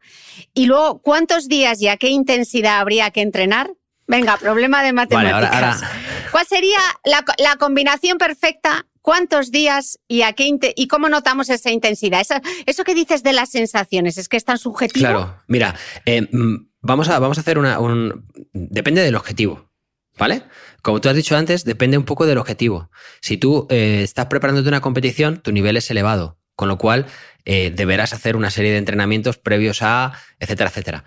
y luego cuántos días y a qué intensidad habría que entrenar, Venga, problema de matemáticas. ¿Cuál sería la, la, combinación perfecta ¿Cuántos días y, a qué y cómo notamos esa intensidad? Eso, que dices de las sensaciones, ¿es que es tan subjetivo? Claro, mira, eh, mm, vamos, a, hacer una... Un, depende del objetivo, ¿vale? Como tú has dicho antes, depende un poco del objetivo. Si tú eh, estás preparándote una competición, tu nivel es elevado, con lo cual eh, deberás hacer una serie de entrenamientos previos a, etcétera, etcétera.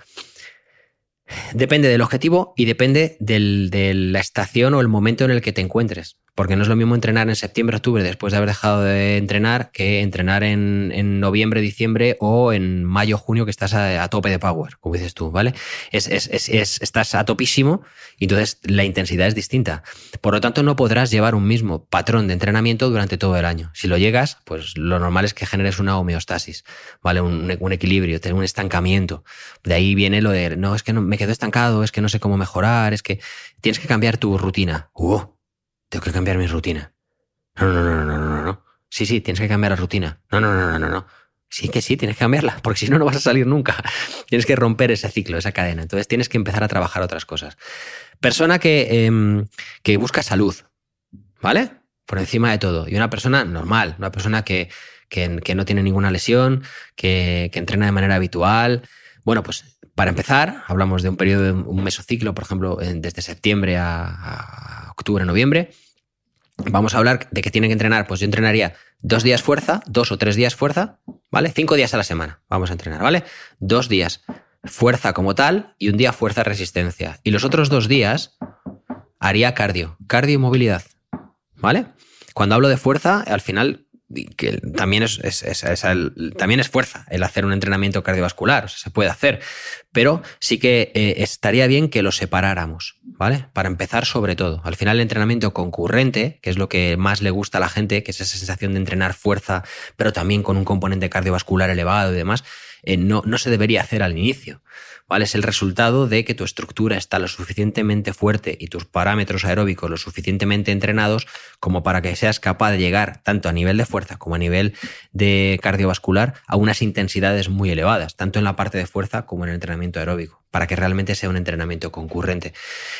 Depende del objetivo y depende de la estación o el momento en el que te encuentres. Porque no es lo mismo entrenar en septiembre, octubre, después de haber dejado de entrenar, que entrenar en, noviembre, diciembre o en mayo, junio, que estás a, tope de power, como dices tú, ¿vale? Es, estás a topísimo y entonces la intensidad es distinta. Por lo tanto, no podrás llevar un mismo patrón de entrenamiento durante todo el año. Si lo llegas, pues lo normal es que generes una homeostasis, ¿vale? Un, equilibrio, tener un estancamiento. De ahí viene lo de, no, es que no, me quedo estancado, es que no sé cómo mejorar, es que tienes que cambiar tu rutina. ¡Uh! Tengo que cambiar mi rutina. No, no, no, no, no, no. Sí, sí, tienes que cambiar la rutina. No, no, no, no, no, no. Sí que sí, tienes que cambiarla, porque si no, no vas a salir nunca. tienes que romper ese ciclo, esa cadena. Entonces tienes que empezar a trabajar otras cosas. Persona que, em, que busca salud, ¿vale? Por encima de todo. Y una persona normal, una persona que, que, que no tiene ninguna lesión, que, que entrena de manera habitual. Bueno, pues para empezar, hablamos de un periodo, de un mesociclo, por ejemplo, desde septiembre a octubre, noviembre. Vamos a hablar de que tienen que entrenar, pues yo entrenaría dos días fuerza, dos o tres días fuerza, ¿vale? Cinco días a la semana vamos a entrenar, ¿vale? Dos días fuerza como tal y un día fuerza resistencia. Y los otros dos días haría cardio, cardio y movilidad, ¿vale? Cuando hablo de fuerza, al final también es, también es fuerza el hacer un entrenamiento cardiovascular, o sea, se puede hacer, pero sí que eh, estaría bien que lo separáramos, ¿vale? Para empezar sobre todo. Al final el entrenamiento concurrente, que es lo que más le gusta a la gente, que es esa sensación de entrenar fuerza, pero también con un componente cardiovascular elevado y demás, eh, no, no se debería hacer al inicio. ¿Vale? Es el resultado de que tu estructura está lo suficientemente fuerte y tus parámetros aeróbicos lo suficientemente entrenados como para que seas capaz de llegar tanto a nivel de fuerza como a nivel de cardiovascular a unas intensidades muy elevadas, tanto en la parte de fuerza como en el entrenamiento aeróbico, para que realmente sea un entrenamiento concurrente.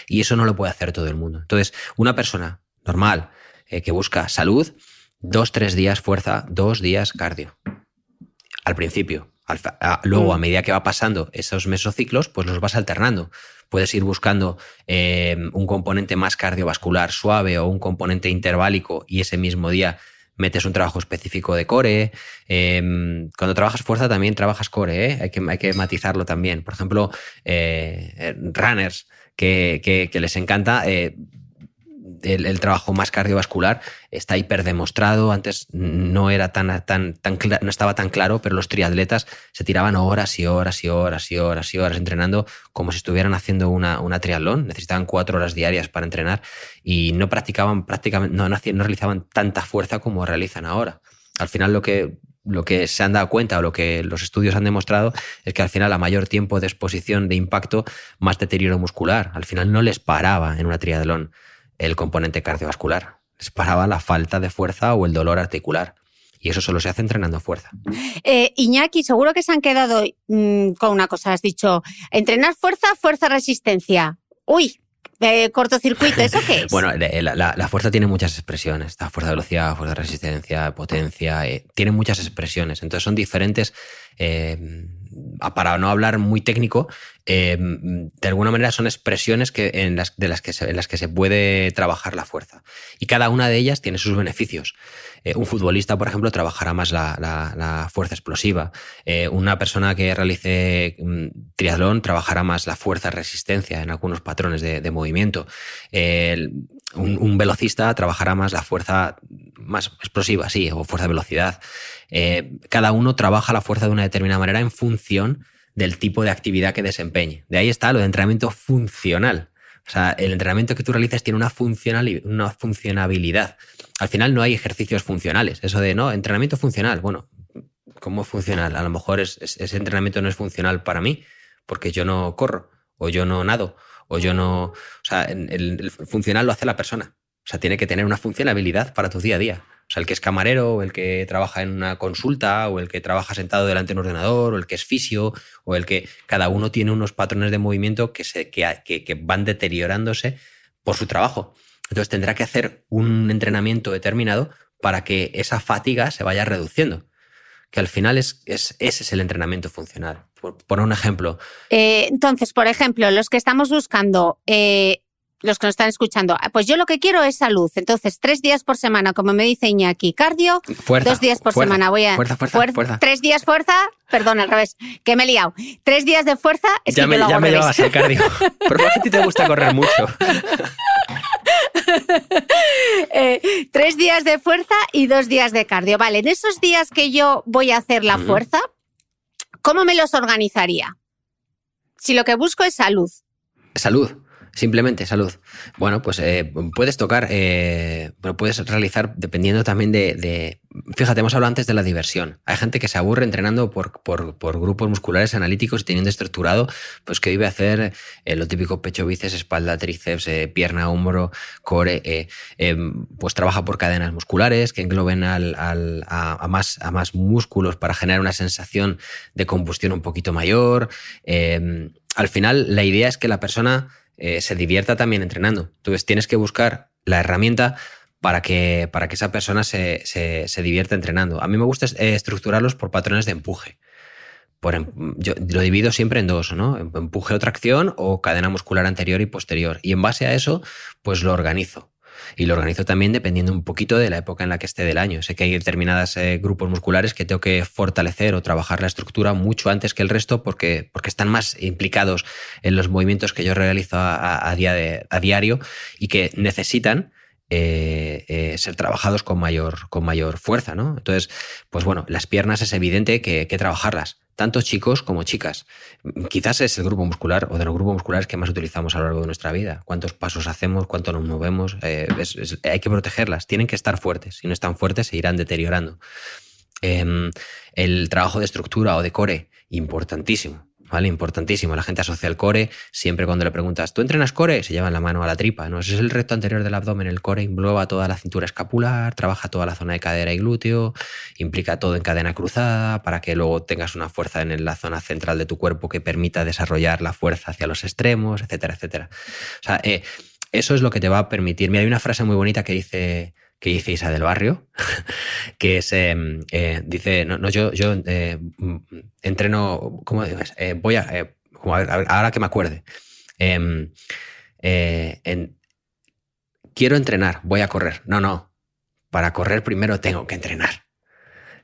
Y eso no lo puede hacer todo el mundo. Entonces, una persona normal eh, que busca salud, dos, tres días fuerza, dos días cardio. Al principio, luego, a mm. medida que va pasando esos mesociclos, pues los vas alternando. Puedes ir buscando em, un componente más cardiovascular suave o un componente interválico y ese mismo día metes un trabajo específico de core. Em, cuando trabajas fuerza también trabajas core, ¿eh? hay, que, hay que matizarlo también. Por ejemplo, eh, runners que, les encanta. El, trabajo más cardiovascular está hiperdemostrado. Antes no era tan, tan, tan no estaba tan claro, pero los triatletas se tiraban horas y horas y horas y horas y horas entrenando como si estuvieran haciendo una, una triatlón. Necesitaban cuatro horas diarias para entrenar y no practicaban prácticamente, no, no, no realizaban tanta fuerza como realizan ahora. Al final lo que lo que se han dado cuenta o lo que los estudios han demostrado es que al final a mayor tiempo de exposición de impacto, más deterioro muscular. Al final no les paraba en una triatlón el componente cardiovascular. Les la falta de fuerza o el dolor articular. Y eso solo se hace entrenando fuerza. Eh, Iñaki, seguro que se han quedado mm, con una cosa. Has dicho, entrenar fuerza, fuerza, resistencia. Uy, eh, cortocircuito, ¿eso qué es? bueno, la, fuerza tiene muchas expresiones. La fuerza de velocidad, fuerza de resistencia, potencia, eh, tiene muchas expresiones. Entonces son diferentes para no hablar muy técnico, eh, de alguna manera son expresiones que, en, las, de las que en las que se puede trabajar la fuerza. Y cada una de ellas tiene sus beneficios. Eh, un futbolista, por ejemplo, trabajará más la, fuerza explosiva. Eh, una persona que realice mm, triatlón trabajará más la fuerza resistencia en algunos patrones de, movimiento. un, velocista trabajará más la fuerza más explosiva, sí, o fuerza velocidad. Eh, cada uno trabaja la fuerza de una determinada manera en función del tipo de actividad que desempeñe. De ahí está lo de entrenamiento funcional. O sea, el entrenamiento que tú realizas tiene una, una funcionabilidad. Al final no hay ejercicios funcionales. Eso de, no, entrenamiento funcional. Bueno, ¿cómo funcional? A lo mejor ese entrenamiento no es funcional para mí porque yo no corro o yo no nado o yo no... O sea, el funcional lo hace la persona. O sea, tiene que tener una funcionabilidad para tu día a día. O sea, el que es camarero, o el que trabaja en una consulta, o el que trabaja sentado delante de un ordenador, o el que es fisio, o el que cada uno tiene unos patrones de movimiento que, se, que, que, van deteriorándose por su trabajo. Entonces tendrá que hacer un entrenamiento determinado para que esa fatiga se vaya reduciendo. Que al final es, es ese es el entrenamiento funcional. Por poner un ejemplo. Eh, entonces, por ejemplo, los que estamos buscando eh, los que nos están escuchando, ah, pues yo lo que quiero es salud. Entonces, tres días por semana, como me dice Iñaki, cardio, dos días por semana voy a... Fuerza, fuerza, fuerza, Tres días fuerza, perdón, al revés, que me he liado. Tres días de fuerza, es ya que me, yo lo Ya me llevas el cardio. Pero a ti te gusta correr mucho. Eh, tres días de fuerza y dos días de cardio. Vale, en esos días que yo voy a hacer la fuerza, ¿cómo me los organizaría? Si lo que busco es salud. Salud. Simplemente salud. Bueno, pues eh, puedes tocar, eh, pero puedes realizar dependiendo también de, Fíjate, hemos hablado antes de la diversión. Hay gente que se aburre entrenando por, por, grupos musculares analíticos y teniendo estructurado, pues que vive a hacer eh, lo típico pecho, bíceps, espalda, tríceps, pierna, hombro, core. pues trabaja por cadenas musculares que engloben al, a, más, a más músculos para generar una sensación de combustión un poquito mayor. al final, la idea es que la persona eh, se divierta también entrenando. Entonces tienes que buscar la herramienta para que, para que esa persona se, se, divierta entrenando. A mí me gusta eh, estructurarlos por patrones de empuje. Por, em, yo lo divido siempre en dos, ¿no? Empuje o tracción o cadena muscular anterior y posterior. Y en base a eso, pues lo organizo. Y lo organizo también dependiendo un poquito de la época en la que esté del año. Sé que hay determinados eh, grupos musculares que tengo que fortalecer o trabajar la estructura mucho antes que el resto porque, porque están más implicados en los movimientos que yo realizo a, día a diario y que necesitan eh, eh, ser trabajados con mayor, con mayor fuerza, ¿no? Entonces, pues bueno, las piernas es evidente que hay que trabajarlas tanto chicos como chicas. Quizás es el grupo muscular o de los grupos musculares que más utilizamos a lo largo de nuestra vida. ¿Cuántos pasos hacemos? ¿Cuánto nos movemos? Eh, hay que protegerlas. Tienen que estar fuertes. Si no están fuertes, se irán deteriorando. Em, el trabajo de estructura o de core, importantísimo. ¿Vale? Importantísimo. La gente asocia el core, siempre cuando le preguntas, ¿tú entrenas core? Se llevan la mano a la tripa, ¿no? Ese es el recto anterior del abdomen. El core engloba toda la cintura escapular, trabaja toda la zona de cadera y glúteo, implica todo en cadena cruzada para que luego tengas una fuerza en la zona central de tu cuerpo que permita desarrollar la fuerza hacia los extremos, etcétera, etcétera. O sea, eh, eso es lo que te va a permitir. Mira, hay una frase muy bonita que dice que dice Isa del Barrio, que es, em, eh, dice, no, yo, yo eh, mm, entreno, ¿cómo dices? Eh, voy a, ahora que me acuerde, em, quiero entrenar, voy a correr. No, no, para correr primero tengo que entrenar.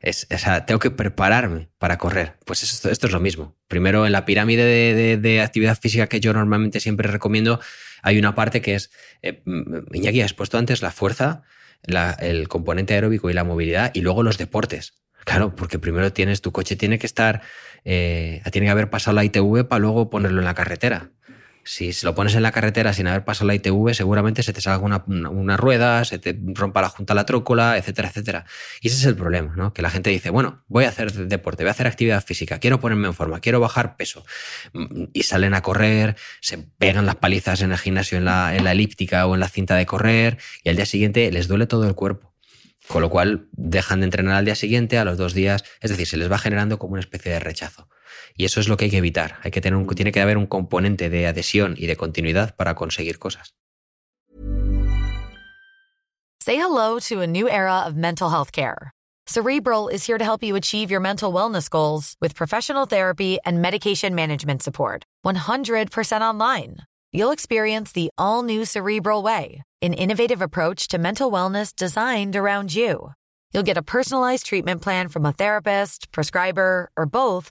Es, tengo que prepararme para correr. Pues esto, esto es lo mismo. Primero, en la pirámide de, actividad física que yo normalmente siempre recomiendo, hay una parte que es, eh, Iñaki, has puesto antes la fuerza, el componente aeróbico y la movilidad, y luego los deportes. Claro, porque primero tienes, tu coche tiene que estar, eh, tiene que haber pasado la ITV para luego ponerlo en la carretera. Si se lo pones en la carretera sin haber pasado la ITV, seguramente se te salga una, rueda, se te rompa la junta la trócola, etcétera, etcétera. Y ese es el problema, ¿no? Que la gente dice, bueno, voy a hacer deporte, voy a hacer actividad física, quiero ponerme en forma, quiero bajar peso. Y salen a correr, se pegan las palizas en el gimnasio, en la elíptica o en la cinta de correr, y al día siguiente les duele todo el cuerpo. Con lo cual dejan de entrenar al día siguiente, a los dos días, es decir, se les va generando como una especie de rechazo. Y eso es lo que hay que evitar. Hay que tener un, tiene que haber un componente de adhesión y de continuidad para conseguir cosas. Say hello to a new era of mental health care. Cerebral is here to help you achieve your mental wellness goals with professional therapy and medication management support. 100% online. You'll experience the all new Cerebral Way, an innovative approach to mental wellness designed around you. You'll get a personalized treatment plan from a therapist, prescriber, or both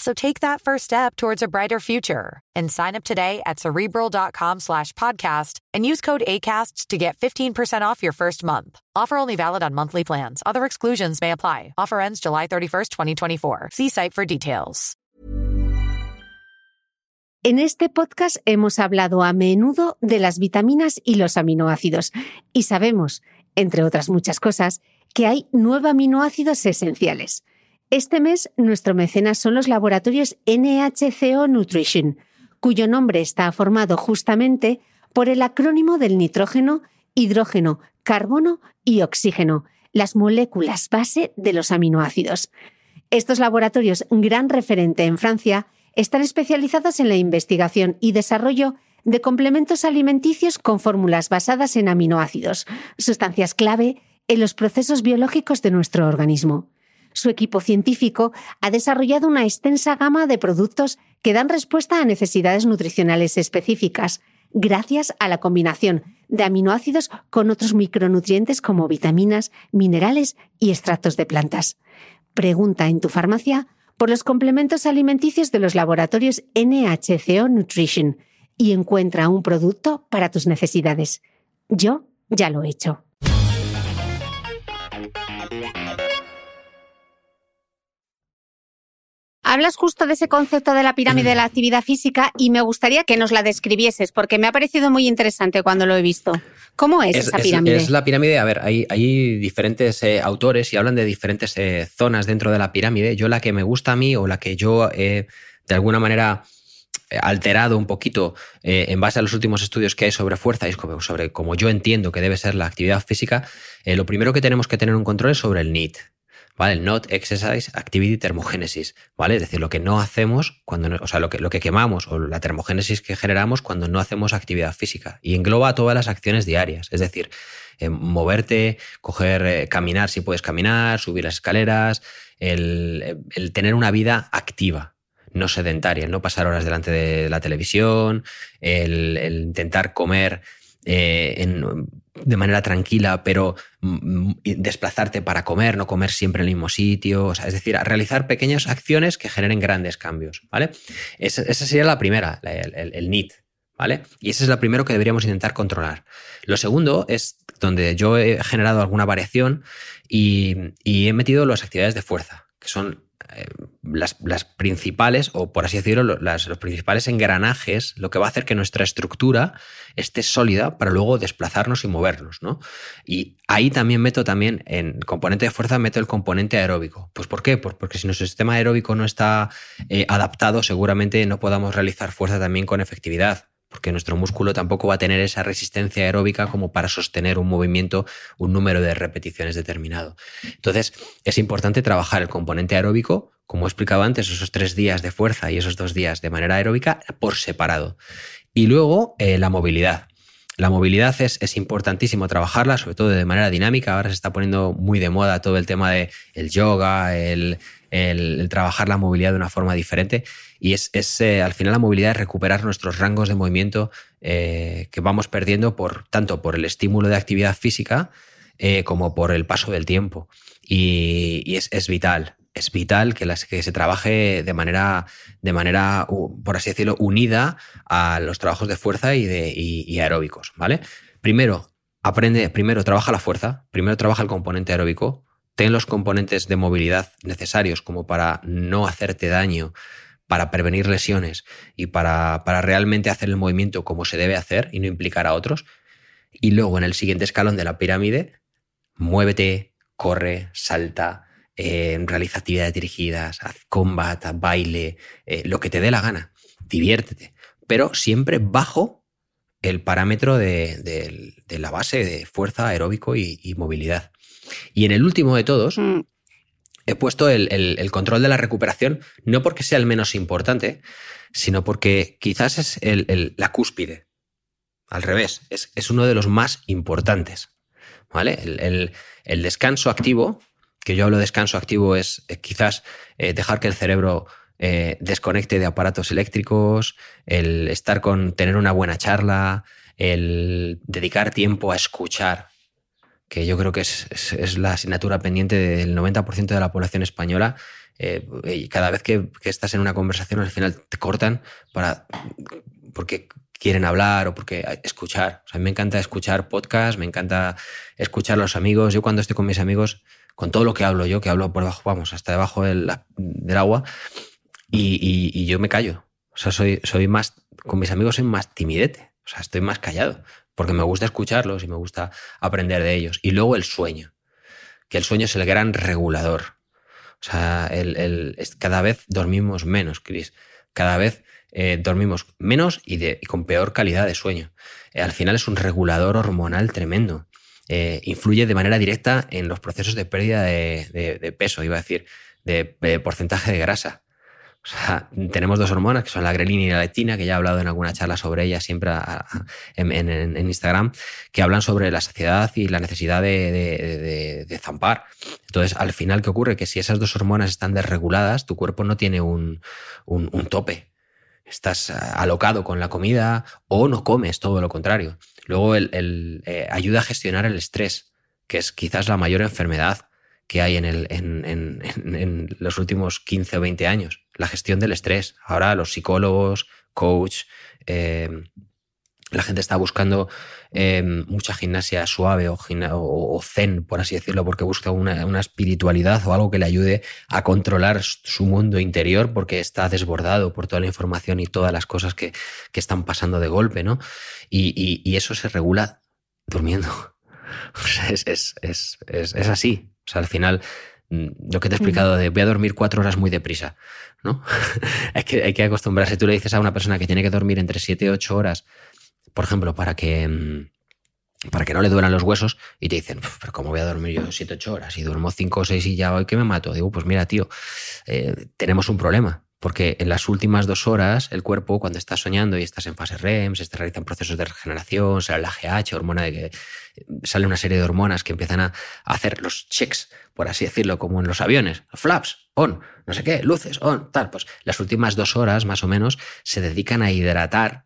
So take that first step towards a brighter future and sign up today at cerebral.com slash podcast and use code ACasts to get 15% off your first month. Offer only valid on monthly plans. Other exclusions may apply. Offer ends July 31st, 2024. See site for details. En este podcast hemos hablado a menudo de las vitaminas y los aminoácidos y sabemos, entre otras muchas cosas, que hay nueve aminoácidos esenciales. Este mes nuestro mecenas son los laboratorios NHCO Nutrition, cuyo nombre está formado justamente por el acrónimo del nitrógeno, hidrógeno, carbono y oxígeno, las moléculas base de los aminoácidos. Estos laboratorios, gran referente en Francia, están especializados en la investigación y desarrollo de complementos alimenticios con fórmulas basadas en aminoácidos, sustancias clave en los procesos biológicos de nuestro organismo. Su equipo científico ha desarrollado una extensa gama de productos que dan respuesta a necesidades nutricionales específicas, gracias a la combinación de aminoácidos con otros micronutrientes como vitaminas, minerales y extractos de plantas. Pregunta en tu farmacia por los complementos alimenticios de los laboratorios NHCO Nutrition y encuentra un producto para tus necesidades. Yo ya lo he hecho. Hablas justo de ese concepto de la pirámide de la actividad física y me gustaría que nos la describieses porque me ha parecido muy interesante cuando lo he visto. ¿Cómo es, esa pirámide? Es, la pirámide, a ver, hay, hay diferentes eh, autores y hablan de diferentes eh, zonas dentro de la pirámide. Yo la que me gusta a mí o la que yo de alguna manera alterado un poquito eh, en base a los últimos estudios que hay sobre fuerza y sobre cómo yo entiendo que debe ser la actividad física, lo primero que tenemos que tener un control es sobre el NEAT, ¿vale? El Not Exercise Activity Termogénesis, ¿vale? Es decir, lo que no hacemos cuando, o sea, lo que, lo que quemamos o la termogénesis que generamos cuando no hacemos actividad física. Y engloba todas las acciones diarias, es decir, eh, moverte, coger, eh, caminar si puedes caminar, subir las escaleras, el, tener una vida activa, no sedentaria, no pasar horas delante de la televisión, el, intentar comer eh, en, de manera tranquila, pero mm, mm, desplazarte para comer, no comer siempre en el mismo sitio, es decir, realizar pequeñas acciones que generen grandes cambios, ¿vale? Esa, sería la primera, el, el, need, ¿vale? Y ese es lo primero que deberíamos intentar controlar. Lo segundo es donde yo he generado alguna variación y, y he metido las actividades de fuerza, que son las, principales, o por así decirlo, los principales engranajes, lo que va a hacer que nuestra estructura esté sólida para luego desplazarnos y movernos. ¿no? Y ahí también meto también, en componente de fuerza, meto el componente aeróbico. Pues ¿por qué? Pues porque si nuestro sistema aeróbico no está eh, adaptado, seguramente no podamos realizar fuerza también con efectividad porque nuestro músculo tampoco va a tener esa resistencia aeróbica como para sostener un movimiento, un número de repeticiones determinado. Entonces, es importante trabajar el componente aeróbico, como he explicado antes, esos tres días de fuerza y esos dos días de manera aeróbica por separado. Y luego, eh, la movilidad. La movilidad es, es, importantísimo trabajarla, sobre todo de manera dinámica. Ahora se está poniendo muy de moda todo el tema del el yoga, el, trabajar la movilidad de una forma diferente. Y es, es eh, al final la movilidad es recuperar nuestros rangos de movimiento eh, que vamos perdiendo por tanto por el estímulo de actividad física eh, como por el paso del tiempo. Y, es, es, vital. Es vital que, las, que se trabaje de manera, de manera, por así decirlo, unida a los trabajos de fuerza y, de, y, aeróbicos. ¿vale? Primero, aprende, primero trabaja la fuerza, primero trabaja el componente aeróbico, ten los componentes de movilidad necesarios como para no hacerte daño, para prevenir lesiones y para, para, realmente hacer el movimiento como se debe hacer y no implicar a otros. Y luego en el siguiente escalón de la pirámide, muévete, corre, salta, eh, realiza actividades dirigidas, haz combat, baile, eh, lo que te dé la gana, diviértete, pero siempre bajo el parámetro de, la base de fuerza, aeróbico y movilidad. Y en el último de todos, mm. He puesto el, control de la recuperación, no porque sea el menos importante, sino porque quizás es la cúspide. Al revés, es, uno de los más importantes. ¿Vale? El, descanso activo, que yo hablo de descanso activo, es quizás eh, dejar que el cerebro eh, desconecte de aparatos eléctricos, el estar con, tener una buena charla, el dedicar tiempo a escuchar que yo creo que es, la asignatura pendiente del 90% de la población española. Eh, y cada vez que, estás en una conversación, al final te cortan para porque quieren hablar o porque escuchar. a mí me encanta escuchar podcast, me encanta escuchar a los amigos. Yo cuando estoy con mis amigos, con todo lo que hablo yo, que hablo por debajo, vamos, hasta debajo del, agua, y, yo me callo. O sea, soy, soy más, con mis amigos soy más timidete. O sea, estoy más callado porque me gusta escucharlos y me gusta aprender de ellos. Y luego el sueño, que el sueño es el gran regulador. O sea, el, cada vez dormimos menos, Chris. Cada vez eh, dormimos menos y, de, con peor calidad de sueño. Eh, al final es un regulador hormonal tremendo. Eh, influye de manera directa en los procesos de pérdida de, peso, iba a decir, de porcentaje de grasa. Tenemos dos hormonas que son la grelina y la leptina, que ya he hablado en alguna charla sobre ellas siempre en, Instagram, que hablan sobre la saciedad y la necesidad de, zampar. Entonces, al final, ¿qué ocurre? Que si esas dos hormonas están desreguladas, tu cuerpo no tiene un, tope. Estás eh, alocado con la comida o no comes, todo lo contrario. Luego, el, eh, ayuda a gestionar el estrés, que es quizás la mayor enfermedad que hay en, los últimos 15 o 20 años, la gestión del estrés. Ahora los psicólogos, coach, eh, la gente está buscando eh, mucha gimnasia suave o, zen, por así decirlo, porque busca una, espiritualidad o algo que le ayude a controlar su mundo interior porque está desbordado por toda la información y todas las cosas que, están pasando de golpe, ¿no? Y, eso se regula durmiendo. es, es así. Sea, al final, mm, lo que te he explicado de voy a dormir cuatro horas muy deprisa, ¿no? hay, que, hay que acostumbrarse. Tú le dices a una persona que tiene que dormir entre siete y ocho horas, por ejemplo, para que, mm, para que no le duelan los huesos, y te dicen, pero ¿cómo voy a dormir yo siete, ocho horas? Y duermo cinco o seis y ya hoy que me mato. Digo, pues mira, tío, eh, tenemos un problema. Porque en las últimas dos horas, el cuerpo, cuando estás soñando y estás en fase REM, se realizan procesos de regeneración, sale la GH, hormona de que sale una serie de hormonas que empiezan a hacer los checks, por así decirlo, como en los aviones, flaps, on, no sé qué, luces, on, tal. Pues las últimas dos horas, más o menos, se dedican a hidratar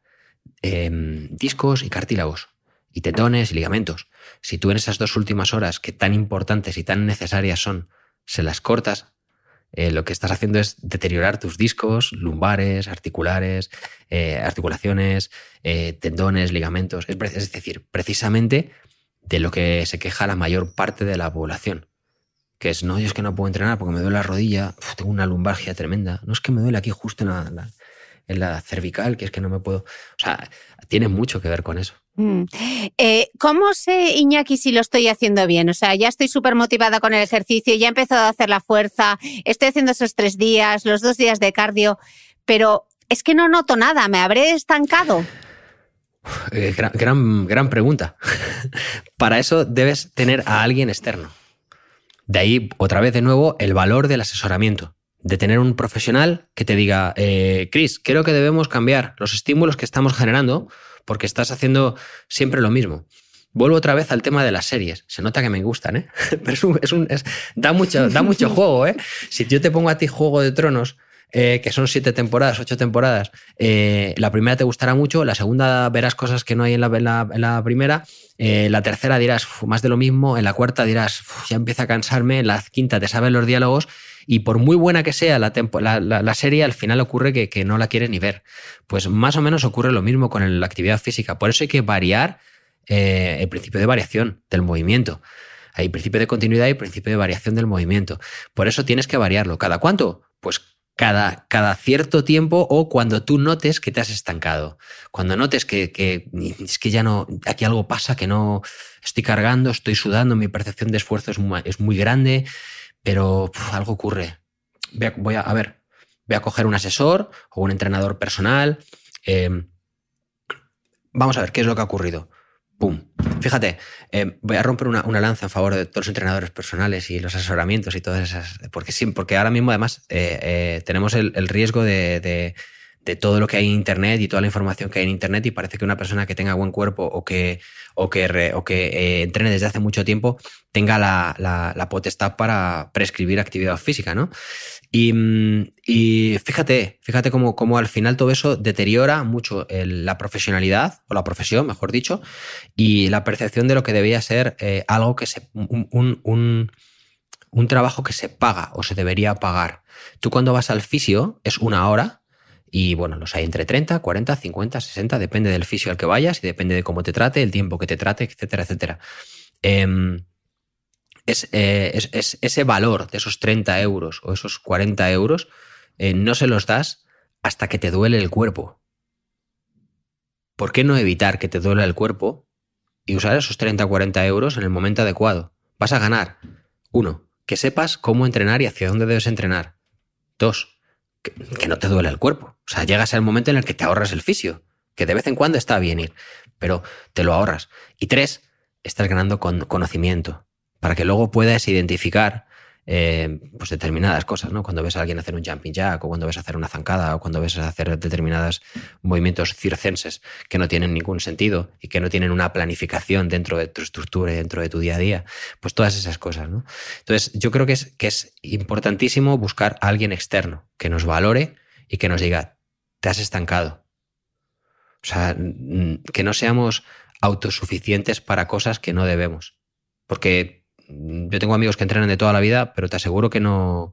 em, discos y cartílagos, y tetones y ligamentos. Si tú en esas dos últimas horas, que tan importantes y tan necesarias son, se las cortas, eh, lo que estás haciendo es deteriorar tus discos, lumbares, articulares, eh, articulaciones, eh, tendones, ligamentos. Es, decir, precisamente de lo que se queja la mayor parte de la población. Que es, no, yo es que no puedo entrenar porque me duele la rodilla, tengo una lumbargia tremenda. No es que me duele aquí justo en la, en la cervical, que es que no me puedo. O sea, tiene mucho que ver con eso. Mm. Eh, ¿Cómo sé, Iñaki, si lo estoy haciendo bien? O sea, ya estoy súper motivada con el ejercicio, ya he empezado a hacer la fuerza, estoy haciendo esos tres días, los dos días de cardio, pero es que no noto nada, ¿me habré estancado? Eh, gran, gran, gran pregunta. Para eso debes tener a alguien externo. De ahí, otra vez de nuevo, el valor del asesoramiento de tener un profesional que te diga, eh, Chris, creo que debemos cambiar los estímulos que estamos generando porque estás haciendo siempre lo mismo. Vuelvo otra vez al tema de las series. Se nota que me gustan, ¿eh? Pero es un, da, mucho, da mucho juego, ¿eh? Si yo te pongo a ti Juego de Tronos, eh, que son siete temporadas, ocho temporadas, eh, la primera te gustará mucho, la segunda verás cosas que no hay en la, en la, primera, eh, la tercera dirás más de lo mismo, en la cuarta dirás ya empieza a cansarme, en la quinta te sabes los diálogos y por muy buena que sea la, serie, al final ocurre que, no la quieres ni ver. Pues más o menos ocurre lo mismo con la actividad física. Por eso hay que variar eh, el principio de variación del movimiento. Hay principio de continuidad y principio de variación del movimiento. Por eso tienes que variarlo. ¿Cada cuánto? Pues cada, cierto tiempo o cuando tú notes que te has estancado. Cuando notes que, es que ya no, aquí algo pasa, que no estoy cargando, estoy sudando, mi percepción de esfuerzo es muy grande, pero algo ocurre. Voy a, ver, voy a coger un asesor o un entrenador personal. Eh, vamos a ver qué es lo que ha ocurrido. ¡Pum! Fíjate, eh, voy a romper una, lanza en favor de todos los entrenadores personales y los asesoramientos y todas esas. Porque, sí, porque ahora mismo, además, eh, eh, tenemos el, riesgo de, de todo lo que hay en Internet y toda la información que hay en Internet y parece que una persona que tenga buen cuerpo o que, o que, o que eh, entrene desde hace mucho tiempo tenga la, la, potestad para prescribir actividad física, ¿no? Y, y fíjate, fíjate cómo, cómo, al final todo eso deteriora mucho la profesionalidad, o la profesión, mejor dicho, y la percepción de lo que debía ser eh, algo que se... un, un, un trabajo que se paga o se debería pagar. Tú cuando vas al fisio es una hora y bueno, los hay entre 30, 40, 50, 60, depende del fisio al que vayas y depende de cómo te trate, el tiempo que te trate, etcétera, etcétera. Em, eh, es, ese valor de esos 30 euros o esos 40 euros eh, no se los das hasta que te duele el cuerpo. ¿Por qué no evitar que te duele el cuerpo y usar esos 30 o 40 euros en el momento adecuado? Vas a ganar. Uno, que sepas cómo entrenar y hacia dónde debes entrenar. Dos, que, no te duele el cuerpo. O sea, llegas al momento en el que te ahorras el fisio, que de vez en cuando está bien ir, pero te lo ahorras. Y tres, estás ganando con conocimiento, para que luego puedas identificar eh, pues determinadas cosas, ¿no? Cuando ves a alguien hacer un jumping jack, o cuando ves hacer una zancada, o cuando ves hacer determinados movimientos circenses que no tienen ningún sentido y que no tienen una planificación dentro de tu estructura y dentro de tu día a día, pues todas esas cosas, ¿no? Entonces, yo creo que es, que es importantísimo buscar a alguien externo que nos valore y que nos diga, te has estancado. O sea, que no seamos autosuficientes para cosas que no debemos. Porque yo tengo amigos que entrenan de toda la vida, pero te aseguro que no,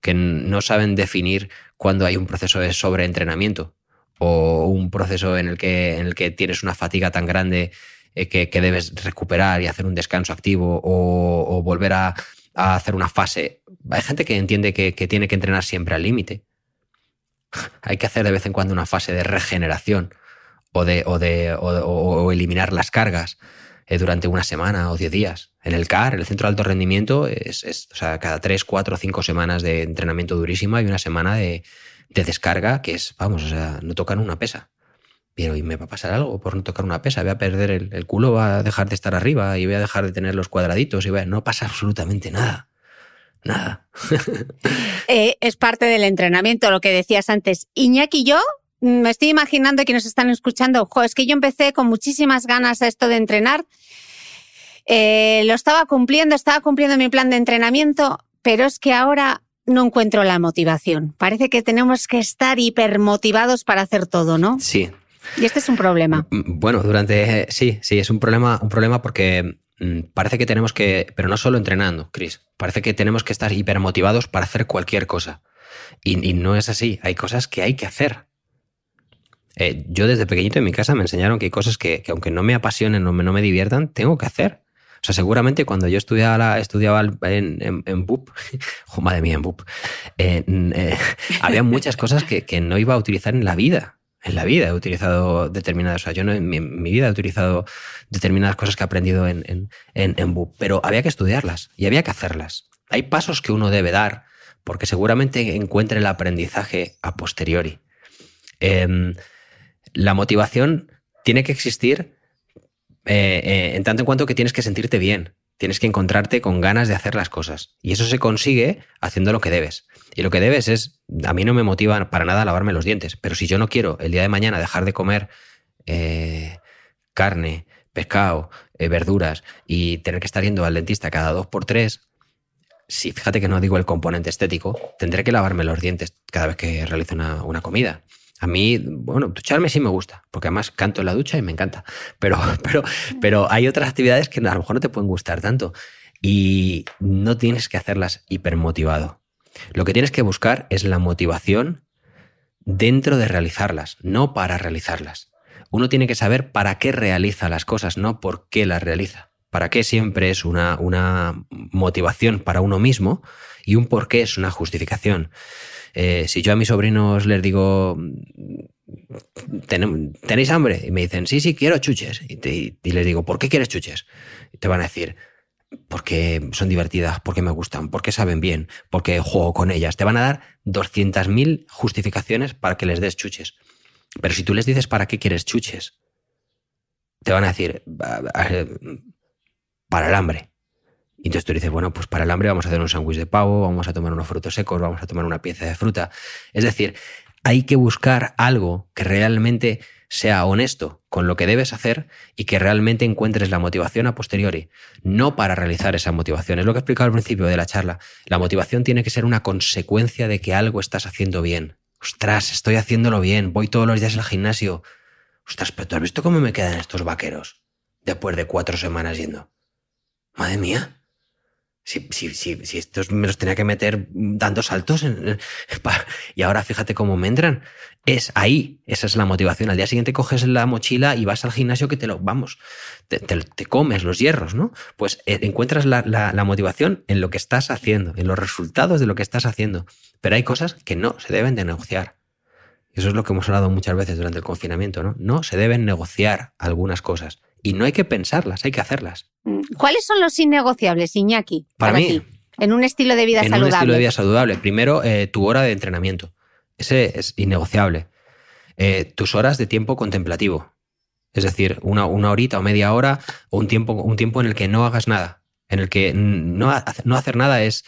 que no saben definir cuando hay un proceso de sobreentrenamiento o un proceso en el que, en el que tienes una fatiga tan grande eh, que, debes recuperar y hacer un descanso activo o, volver a, hacer una fase. Hay gente que entiende que, tiene que entrenar siempre al límite. hay que hacer de vez en cuando una fase de regeneración o de, o de o eliminar las cargas. Eh, durante una semana o diez días. En el CAR, el centro de alto rendimiento, es, o sea, cada tres, cuatro, cinco semanas de entrenamiento durísimo y una semana de, descarga que es, vamos, o sea, no tocan una pesa. Pero ¿y me va a pasar algo por no tocar una pesa? Voy a perder el, culo, va a dejar de estar arriba y voy a dejar de tener los cuadraditos y no pasa absolutamente nada. Nada. Eh, es parte del entrenamiento, lo que decías antes. Iñaki y yo me estoy imaginando que nos están escuchando, es que yo empecé con muchísimas ganas a esto de entrenar. Eh, lo estaba cumpliendo, estaba cumpliendo mi plan de entrenamiento, pero es que ahora no encuentro la motivación. Parece que tenemos que estar hipermotivados para hacer todo, ¿no? Sí. Y este es un problema. Mm, mm, bueno, durante. Sí, sí, es un problema, un problema porque mm, parece que tenemos que. Pero no solo entrenando, Chris. Parece que tenemos que estar hipermotivados para hacer cualquier cosa. Y, y no es así. Hay cosas que hay que hacer. Eh, yo desde pequeñito en mi casa me enseñaron que hay cosas que, aunque no me apasionen o no me diviertan, tengo que hacer. O sea, seguramente cuando yo estudiaba, estudiaba en, en, en BUP, madre mía, en BUP, eh, había muchas cosas que, no iba a utilizar en la vida. En la vida he utilizado determinadas, o sea, yo no, en mi, vida he utilizado determinadas cosas que he aprendido en, en, BUP, pero había que estudiarlas y había que hacerlas. Hay pasos que uno debe dar porque seguramente encuentre el aprendizaje a posteriori. Em, la motivación tiene que existir eh, eh, en tanto en cuanto que tienes que sentirte bien, tienes que encontrarte con ganas de hacer las cosas. Y eso se consigue haciendo lo que debes. Y lo que debes es, a mí no me motiva para nada lavarme los dientes, pero si yo no quiero el día de mañana dejar de comer eh, carne, pescado, eh, verduras y tener que estar yendo al dentista cada dos por tres, si fíjate que no digo el componente estético, tendré que lavarme los dientes cada vez que realizo una, comida. A mí, bueno, ducharme sí me gusta, porque además canto en la ducha y me encanta. Pero, pero, pero hay otras actividades que a lo mejor no te pueden gustar tanto y no tienes que hacerlas hipermotivado. Lo que tienes que buscar es la motivación dentro de realizarlas, no para realizarlas. Uno tiene que saber para qué realiza las cosas, no por qué las realiza. Para qué siempre es una, una motivación para uno mismo y un por qué es una justificación. Eh, si yo a mis sobrinos les digo, ¿tenéis hambre? Y me dicen, sí, sí, quiero chuches. Y, les digo, ¿por qué quieres chuches? Y te van a decir, porque son divertidas, porque me gustan, porque saben bien, porque juego con ellas. Te van a dar 200.000 justificaciones para que les des chuches. Pero si tú les dices para qué quieres chuches, te van a decir para el hambre. Y entonces tú dices, bueno, pues para el hambre vamos a hacer un sándwich de pavo, vamos a tomar unos frutos secos, vamos a tomar una pieza de fruta. Es decir, hay que buscar algo que realmente sea honesto con lo que debes hacer y que realmente encuentres la motivación a posteriori, no para realizar esa motivación. Es lo que he explicado al principio de la charla. La motivación tiene que ser una consecuencia de que algo estás haciendo bien. Ostras, estoy haciéndolo bien, voy todos los días al gimnasio. Ostras, pero ¿tú has visto cómo me quedan estos vaqueros después de cuatro semanas yendo? Madre mía. Si, si, si, estos me los tenía que meter dando saltos y ahora fíjate cómo me entran. Es ahí, esa es la motivación. Al día siguiente coges la mochila y vas al gimnasio que te lo, vamos, te, comes los hierros, ¿no? Pues eh, encuentras la, la, motivación en lo que estás haciendo, en los resultados de lo que estás haciendo. Pero hay cosas que no se deben de negociar. Eso es lo que hemos hablado muchas veces durante el confinamiento, ¿no? No se deben negociar algunas cosas. Y no hay que pensarlas, hay que hacerlas. Mm, ¿Cuáles son los innegociables, Iñaki? Para, mí. En un estilo de vida saludable. En un estilo de vida saludable. Primero, eh, tu hora de entrenamiento. Ese es innegociable. Eh, tus horas de tiempo contemplativo. Es decir, una, una, horita o media hora o un tiempo, un tiempo en el que no hagas nada. En el que no, no hacer nada es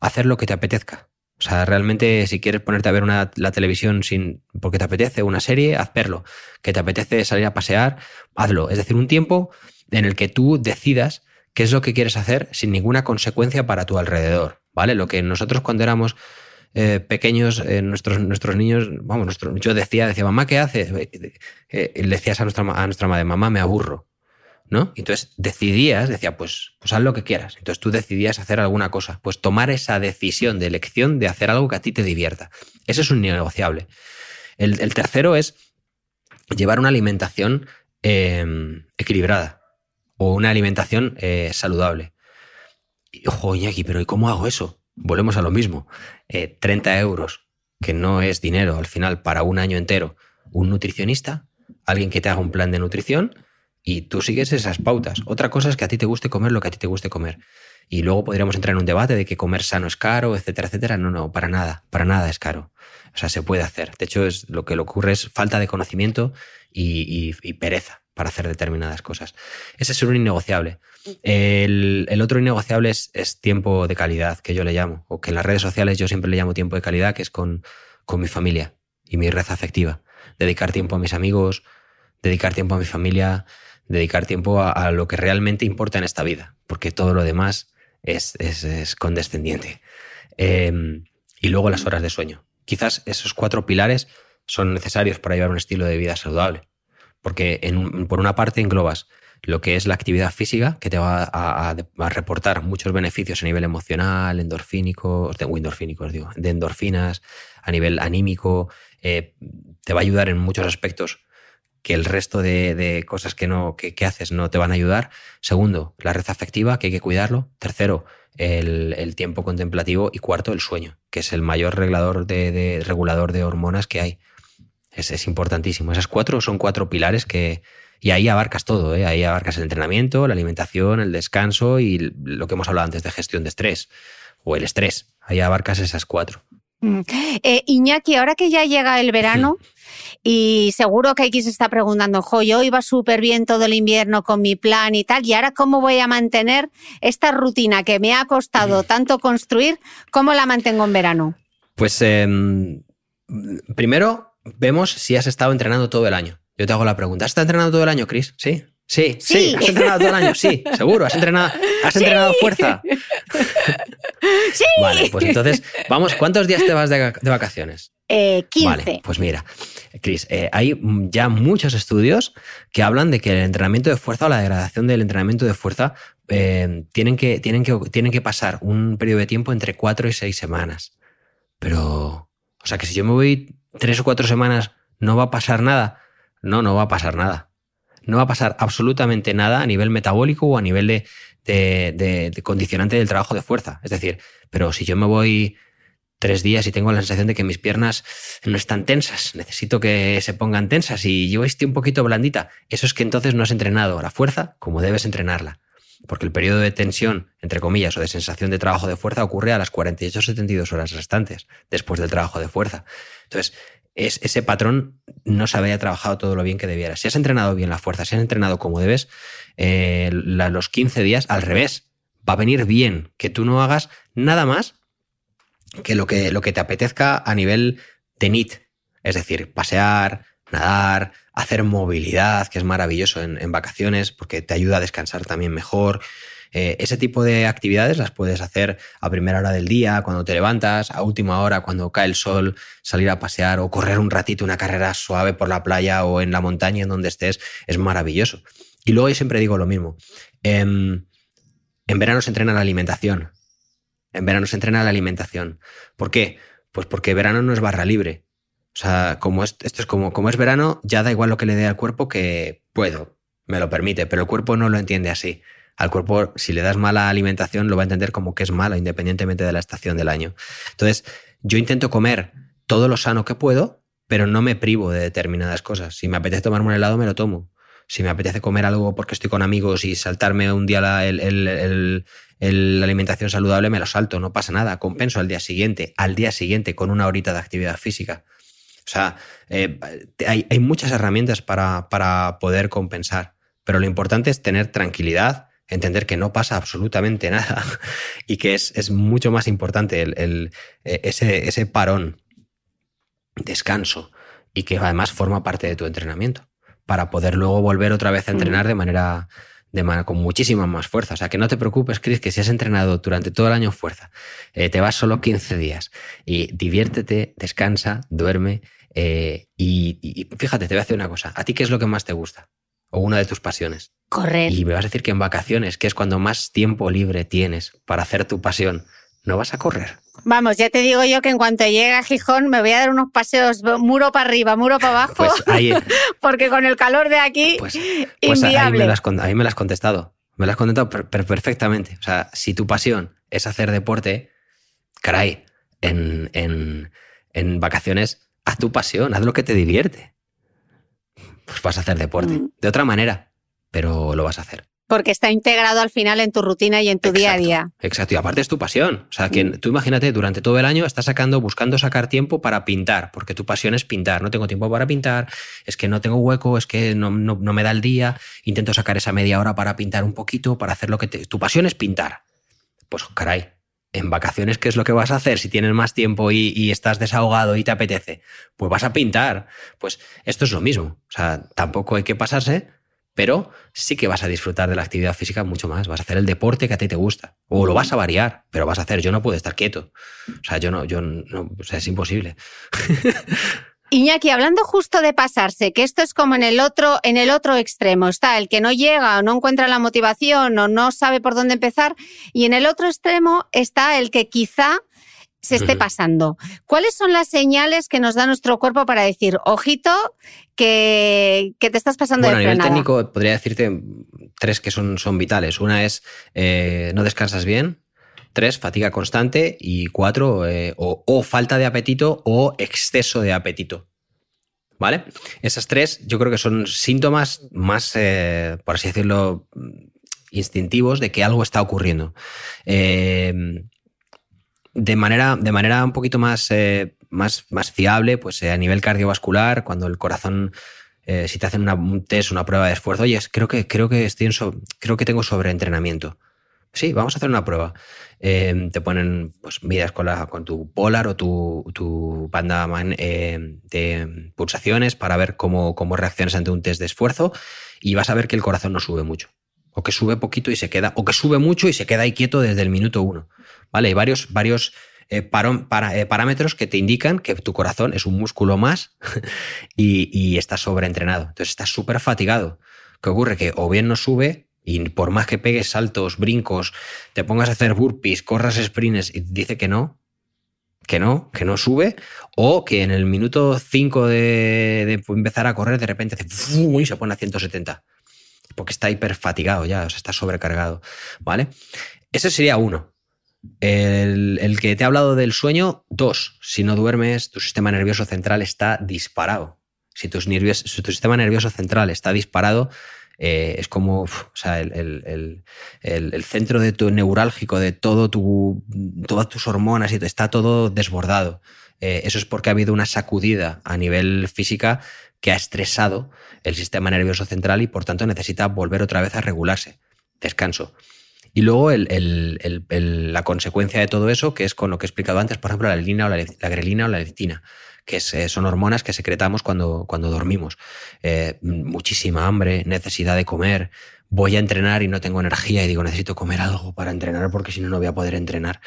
hacer lo que te apetezca. O sea, realmente si quieres ponerte a ver una, la televisión sin, porque te apetece una serie, hazlo. Que te apetece salir a pasear, hazlo. Es decir, un tiempo en el que tú decidas qué es lo que quieres hacer sin ninguna consecuencia para tu alrededor. ¿Vale? Lo que nosotros cuando éramos eh, pequeños, eh, nuestros, nuestros niños, vamos, yo decía, decía, mamá, ¿qué haces? Eh, le decías a nuestra, a nuestra madre, mamá, me aburro. ¿No? Entonces decidías, decía, pues, pues haz lo que quieras. Entonces tú decidías hacer alguna cosa, pues tomar esa decisión de elección de hacer algo que a ti te divierta. Ese es un negociable. El, tercero es llevar una alimentación em, equilibrada o una alimentación eh, saludable. Ojo, Iñaki, pero ¿y cómo hago eso? Volvemos a lo mismo. 30 eh, euros, que no es dinero al final para un año entero. Un nutricionista, alguien que te haga un plan de nutrición y tú sigues esas pautas. Otra cosa es que a ti te guste comer lo que a ti te guste comer. Y luego podríamos entrar en un debate de que comer sano es caro, etcétera, etcétera. No, no, para nada, para nada es caro. O sea, se puede hacer. De hecho, es, lo que le ocurre es falta de conocimiento y, pereza para hacer determinadas cosas. Ese es un innegociable. El, otro innegociable es, es, tiempo de calidad, que yo le llamo, o que en las redes sociales yo siempre le llamo tiempo de calidad, que es con, con mi familia y mi red afectiva. Dedicar tiempo a mis amigos, dedicar tiempo a mi familia, dedicar tiempo a, lo que realmente importa en esta vida, porque todo lo demás es, es, condescendiente. Em, y luego las horas de sueño. Quizás esos cuatro pilares son necesarios para llevar un estilo de vida saludable, porque por una parte englobas lo que es la actividad física, que te va a, reportar muchos beneficios a nivel emocional, endorfínico, de, endorfínicos, digo, de endorfinas, a nivel anímico, eh, te va a ayudar en muchos aspectos que el resto de, cosas que, no, que, haces no te van a ayudar. Segundo, la red afectiva, que hay que cuidarlo. Tercero, el, tiempo contemplativo. Y cuarto, el sueño, que es el mayor regulador de, regulador de hormonas que hay. Es, es, importantísimo. Esas cuatro son cuatro pilares que... Y ahí abarcas todo, ¿eh? ahí abarcas el entrenamiento, la alimentación, el descanso y lo que hemos hablado antes de gestión de estrés o el estrés. Ahí abarcas esas cuatro. Mm. Eh, Iñaki, ahora que ya llega el verano, y seguro que aquí se está preguntando, jo, yo iba súper bien todo el invierno con mi plan y tal, y ahora cómo voy a mantener esta rutina que me ha costado tanto construir, ¿cómo la mantengo en verano? Pues em, primero vemos si has estado entrenando todo el año. yo te hago la pregunta, ¿has estado entrenando todo el año, Chris? Sí. Sí, sí, ¿Has entrenado todo el año? Sí, seguro. ¿Has entrenado, has entrenado fuerza? Sí. Vale, pues entonces, vamos, ¿cuántos días te vas de, vacaciones? Eh, 15. Vale, pues mira, Cris, eh, hay ya muchos estudios que hablan de que el entrenamiento de fuerza o la degradación del entrenamiento de fuerza eh, tienen, que, tienen, que, tienen que pasar un periodo de tiempo entre cuatro y seis semanas. Pero, o sea, que si yo me voy tres o cuatro semanas, ¿no va a pasar nada? No, no va a pasar nada no va a pasar absolutamente nada a nivel metabólico o a nivel de, condicionante del trabajo de fuerza. Es decir, pero si yo me voy tres días y tengo la sensación de que mis piernas no están tensas, necesito que se pongan tensas y yo estoy un poquito blandita, eso es que entonces no has entrenado la fuerza como debes entrenarla. Porque el periodo de tensión, entre comillas, o de sensación de trabajo de fuerza ocurre a las 48-72 horas restantes después del trabajo de fuerza. Entonces, es, ese patrón no se había trabajado todo lo bien que debiera. Si has entrenado bien la fuerza, si has entrenado como debes, eh, los 15 días, al revés, va a venir bien que tú no hagas nada más que lo que, lo que te apetezca a nivel de NIT. Es decir, pasear, nadar, hacer movilidad, que es maravilloso en, en vacaciones porque te ayuda a descansar también mejor. Eh, ese tipo de actividades las puedes hacer a primera hora del día, cuando te levantas, a última hora, cuando cae el sol, salir a pasear o correr un ratito, una carrera suave por la playa o en la montaña en donde estés, es maravilloso. Y luego yo siempre digo lo mismo. en verano se entrena la alimentación. En verano se entrena la alimentación. ¿Por qué? Pues porque verano no es barra libre. O sea, como esto es como, como es verano, ya da igual lo que le dé al cuerpo que puedo, me lo permite, pero el cuerpo no lo entiende así al cuerpo, si le das mala alimentación, lo va a entender como que es malo, independientemente de la estación del año. Entonces, yo intento comer todo lo sano que puedo, pero no me privo de determinadas cosas. Si me apetece tomarme un helado, me lo tomo. Si me apetece comer algo porque estoy con amigos y saltarme un día la, alimentación saludable, me lo salto, no pasa nada. Compenso al día siguiente, al día siguiente con una horita de actividad física. O sea, eh, hay, hay, muchas herramientas para, para poder compensar, pero lo importante es tener tranquilidad, entender que no pasa absolutamente nada y que es, mucho más importante el, eh, ese, ese parón, descanso y que además forma parte de tu entrenamiento para poder luego volver otra vez a entrenar de manera, de manera con muchísima más fuerza. O sea, que no te preocupes, Chris, que si has entrenado durante todo el año fuerza, eh, te vas solo 15 días y diviértete, descansa, duerme eh, y, y, fíjate, te voy a decir una cosa. ¿A ti qué es lo que más te gusta? O una de tus pasiones. Correr. Y me vas a decir que en vacaciones, que es cuando más tiempo libre tienes para hacer tu pasión, no vas a correr. Vamos, ya te digo yo que en cuanto llegue a Gijón me voy a dar unos paseos muro para arriba, muro para abajo, pues ahí, porque con el calor de aquí, pues, pues Ahí me, lo has, me has contestado, me lo has contestado perfectamente. O sea, si tu pasión es hacer deporte, caray, en, en, en vacaciones, haz tu pasión, haz lo que te divierte. Pues vas a hacer deporte. Mm. De otra manera, pero lo vas a hacer. Porque está integrado al final en tu rutina y en tu día a día. Exacto, y aparte es tu pasión. O sea, que mm. tú imagínate, durante todo el año estás sacando, buscando sacar tiempo para pintar, porque tu pasión es pintar. No tengo tiempo para pintar, es que no tengo hueco, es que no, me da el día. Intento sacar esa media hora para pintar un poquito, para hacer lo que te... Tu pasión es pintar. Pues caray, en vacaciones, ¿qué es lo que vas a hacer si tienes más tiempo y, estás desahogado y te apetece? Pues vas a pintar. Pues esto es lo mismo. O sea, tampoco hay que pasarse, pero sí que vas a disfrutar de la actividad física mucho más. Vas a hacer el deporte que a ti te gusta. O lo vas a variar, pero vas a hacer. Yo no puedo estar quieto. O sea, yo no, yo no, o sea, es imposible. Iñaki, hablando justo de pasarse, que esto es como en el otro, en el otro extremo, está el que no llega o no encuentra la motivación o no sabe por dónde empezar, y en el otro extremo está el que quizá se esté pasando. ¿Cuáles son las señales que nos da nuestro cuerpo para decir, ojito, que, te estás pasando bueno, de a nivel técnico podría decirte tres que son, son vitales. Una es eh, no descansas bien, tres, fatiga constante y cuatro, eh, o, falta de apetito o exceso de apetito. ¿Vale? Esas tres yo creo que son síntomas más, eh, por así decirlo, instintivos de que algo está ocurriendo. Eh, de manera, de manera un poquito más, eh, más, más fiable, pues a nivel cardiovascular, cuando el corazón, si te hacen una, un test, una prueba de esfuerzo, oye, creo que, creo que, estoy creo que tengo sobreentrenamiento. Sí, vamos a hacer una prueba. Em, te ponen, pues midas con, la, con tu Polar o tu, tu banda em, de pulsaciones para ver cómo, cómo reaccionas ante un test de esfuerzo y vas a ver que el corazón no sube mucho. O que sube poquito y se queda, o que sube mucho y se queda ahí quieto desde el minuto uno. ¿Vale? Hay varios, varios eh, eh, parámetros que te indican que tu corazón es un músculo más y, y estás sobreentrenado. Entonces estás súper fatigado. ¿Qué ocurre? Que o bien no sube y por más que pegues saltos, brincos, te pongas a hacer burpees, corras sprints y dice que no, que no, que no sube, o que en el minuto 5 de, empezar a correr de repente hace y se pone a 170, porque está hiper fatigado ya, o sea, está sobrecargado, ¿vale? Ese sería uno. El, que te ha hablado del sueño, dos, si no duermes, tu sistema nervioso central está disparado. Si tu, si tu sistema nervioso central está disparado, eh, es como sea, el, centro de tu neurálgico, de todo tu, todas tus hormonas, y está todo desbordado. Eh, eso es porque ha habido una sacudida a nivel física que ha estresado el sistema nervioso central y por tanto necesita volver otra vez a regularse. Descanso. Y luego la consecuencia de todo eso, que es con lo que he explicado antes, por ejemplo, la, o la, la grelina o la lectina que son hormonas que secretamos cuando, cuando dormimos. Eh, muchísima hambre, necesidad de comer, voy a entrenar y no tengo energía y digo, necesito comer algo para entrenar porque si no, no voy a poder entrenar.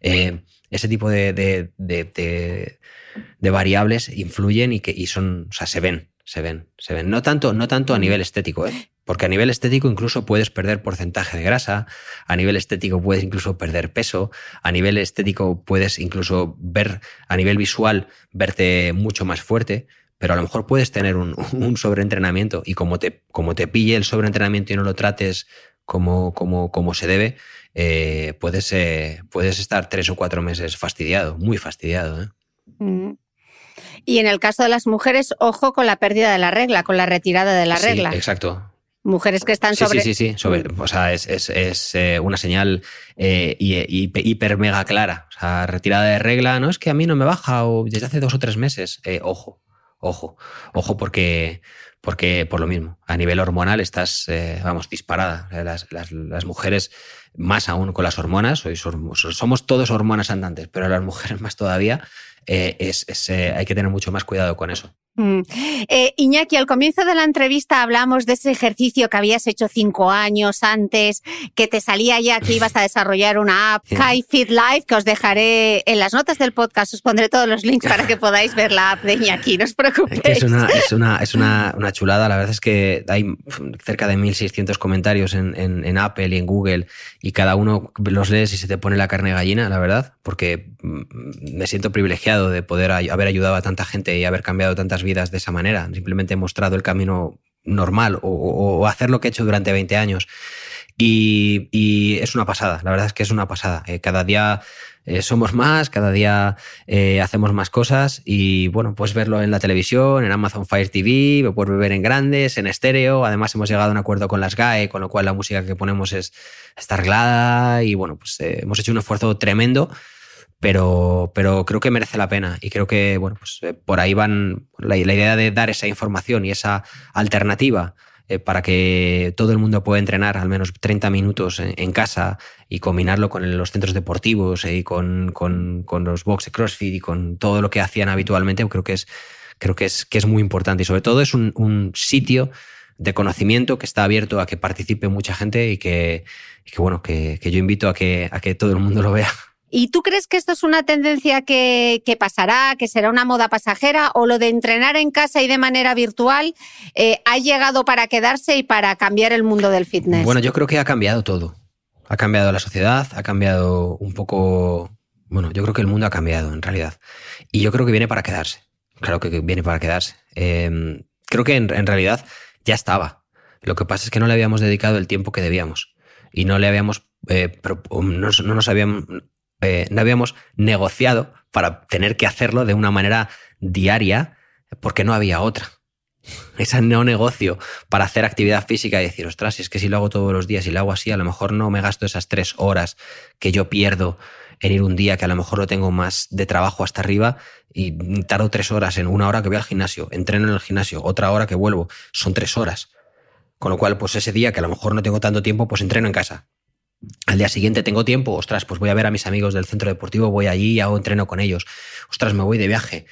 Eh, ese tipo de, de, de, variables influyen y, que, y son, o sea, se ven, se ven, se ven. No tanto, no tanto a nivel estético, ¿eh? Porque a nivel estético incluso puedes perder porcentaje de grasa, a nivel estético puedes incluso perder peso, a nivel estético puedes incluso ver, a nivel visual, verte mucho más fuerte, pero a lo mejor puedes tener un, sobreentrenamiento y como te, como te pille el sobreentrenamiento y no lo trates como, como, como se debe, eh, puedes, eh, puedes estar tres o cuatro meses fastidiado, muy fastidiado. ¿eh? Mm. Y en el caso de las mujeres, ojo con la pérdida de la regla, con la retirada de la sí, regla. Exacto. Mujeres que están sobre. Sí, sí, sí. Sobre, o sea, es, es, es eh, una señal eh, hiper mega clara. O sea, retirada de regla, no es que a mí no me baja o desde hace dos o tres meses. Eh, ojo, ojo, ojo, porque, porque por lo mismo, a nivel hormonal estás, vamos, disparada. Las, las, las, mujeres, más aún con las hormonas, somos todos hormonas andantes, pero las mujeres más todavía, es, es hay que tener mucho más cuidado con eso. Mm. Eh, Iñaki, al comienzo de la entrevista hablamos de ese ejercicio que habías hecho cinco años antes, que te salía ya que ibas a desarrollar una app, Kai Fit Life, que os dejaré en las notas del podcast, os pondré todos los links para que podáis ver la app de Iñaki, no os preocupéis. Es una, es una, es una, una chulada, la verdad es que hay cerca de 1.600 comentarios en, en, en, Apple y en Google y cada uno los lees y se te pone la carne gallina, la verdad, porque mm, me siento privilegiado de poder haber ayudado a tanta gente y haber cambiado tantas vidas de esa manera. Simplemente he mostrado el camino normal o, hacer lo que he hecho durante 20 años. Y, es una pasada, la verdad es que es una pasada. Eh, cada día eh, somos más, cada día eh, hacemos más cosas y bueno, puedes verlo en la televisión, en Amazon Fire TV, lo puedes ver en grandes, en estéreo. Además hemos llegado a un acuerdo con las GAE, con lo cual la música que ponemos es, está arreglada y bueno, pues hemos hecho un esfuerzo tremendo pero, pero creo que merece la pena y creo que bueno, pues, eh, por ahí van la, idea de dar esa información y esa alternativa eh, para que todo el mundo pueda entrenar al menos 30 minutos en, casa y combinarlo con los centros deportivos y con, con, con los box CrossFit y con todo lo que hacían habitualmente, creo que es, creo que es, que es muy importante y sobre todo es un, un sitio de conocimiento que está abierto a que participe mucha gente y que, y que bueno, que, que yo invito a que, a que todo el mundo lo vea. ¿Y tú crees que esto es una tendencia que, pasará, que será una moda pasajera o lo de entrenar en casa y de manera virtual eh, ha llegado para quedarse y para cambiar el mundo del fitness? Bueno, yo creo que ha cambiado todo. Ha cambiado la sociedad, ha cambiado un poco... Bueno, yo creo que el mundo ha cambiado en realidad. Y yo creo que viene para quedarse. Claro que viene para quedarse. Em, creo que en, realidad ya estaba. Lo que pasa es que no le habíamos dedicado el tiempo que debíamos. Y no le habíamos... Eh, no, no nos habíamos eh, no habíamos negociado para tener que hacerlo de una manera diaria porque no había otra. Ese no negocio para hacer actividad física y decir, ostras, si es que si lo hago todos los días y lo hago así, a lo mejor no me gasto esas tres horas que yo pierdo en ir un día que a lo mejor lo tengo más de trabajo hasta arriba y tardo tres horas en una hora que voy al gimnasio, entreno en el gimnasio, otra hora que vuelvo, son tres horas. Con lo cual, pues ese día que a lo mejor no tengo tanto tiempo, pues entreno en casa al día siguiente tengo tiempo, ostras, pues voy a ver a mis amigos del centro deportivo, voy allí y hago entreno con ellos. Ostras, me voy de viaje.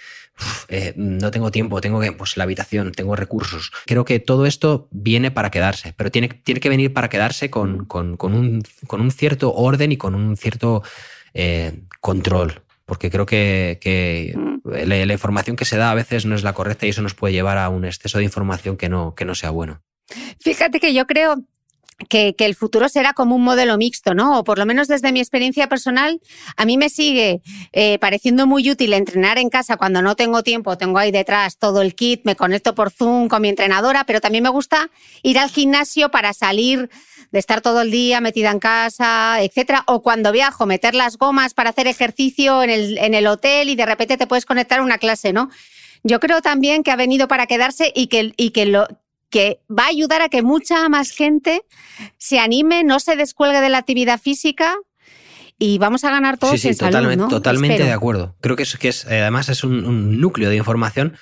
Eh, no tengo tiempo, tengo que, pues la habitación, tengo recursos. Creo que todo esto viene para quedarse, pero tiene, tiene que venir para quedarse con, con, un, con un, cierto orden y con un cierto eh, control. Porque creo que, que mm. la, la, información que se da a veces no es la correcta y eso nos puede llevar a un exceso de información que no, que no sea bueno. Fíjate que yo creo que, el futuro será como un modelo mixto, ¿no? O por lo menos desde mi experiencia personal, a mí me sigue eh, pareciendo muy útil entrenar en casa cuando no tengo tiempo, tengo ahí detrás todo el kit, me conecto por Zoom con mi entrenadora, pero también me gusta ir al gimnasio para salir de estar todo el día metida en casa, etcétera, o cuando viajo, meter las gomas para hacer ejercicio en el, en el hotel y de repente te puedes conectar a una clase, ¿no? Yo creo también que ha venido para quedarse y que, y que, lo, que va a ayudar a que mucha más gente se anime, no se descuelgue de la actividad física y vamos a ganar todos sí, sí, totalmente, Totalmente de acuerdo. Creo que, es, que es, además es un, núcleo de información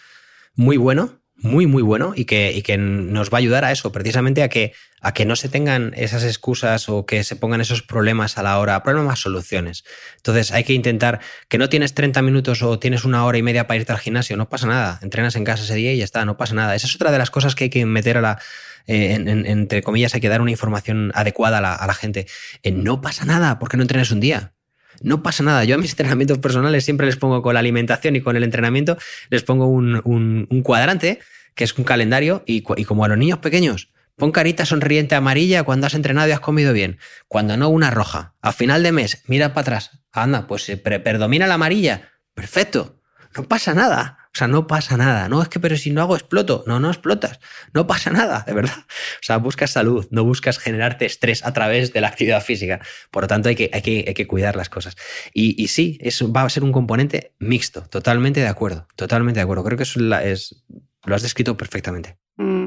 muy bueno muy, muy bueno y que, y que nos va a ayudar a eso, precisamente a que, a que no se tengan esas excusas o que se pongan esos problemas a la hora, problemas, soluciones. Entonces hay que intentar que no tienes 30 minutos o tienes una hora y media para irte al gimnasio, no pasa nada, entrenas en casa ese día y ya está, no pasa nada. Esa es otra de las cosas que hay que meter a la, eh, entre comillas, hay que dar una información adecuada a la, gente. No pasa nada porque no entrenes un día. No pasa nada. Yo a mis entrenamientos personales siempre les pongo con la alimentación y con el entrenamiento, les pongo un, un, cuadrante, que es un calendario, y, como a los niños pequeños, pon carita sonriente amarilla cuando has entrenado y has comido bien. Cuando no, una roja. A final de mes, mira para atrás. Anda, pues se predomina la amarilla. Perfecto. No pasa nada. O sea, no pasa nada. No es que, pero si no hago, exploto. No, no explotas. No pasa nada, de verdad. O sea, buscas salud, no buscas generarte estrés a través de la actividad física. Por lo tanto, hay que, hay que, hay que cuidar las cosas. Y, y, sí, eso va a ser un componente mixto. Totalmente de acuerdo. Totalmente de acuerdo. Creo que eso es, lo has descrito perfectamente. Mm.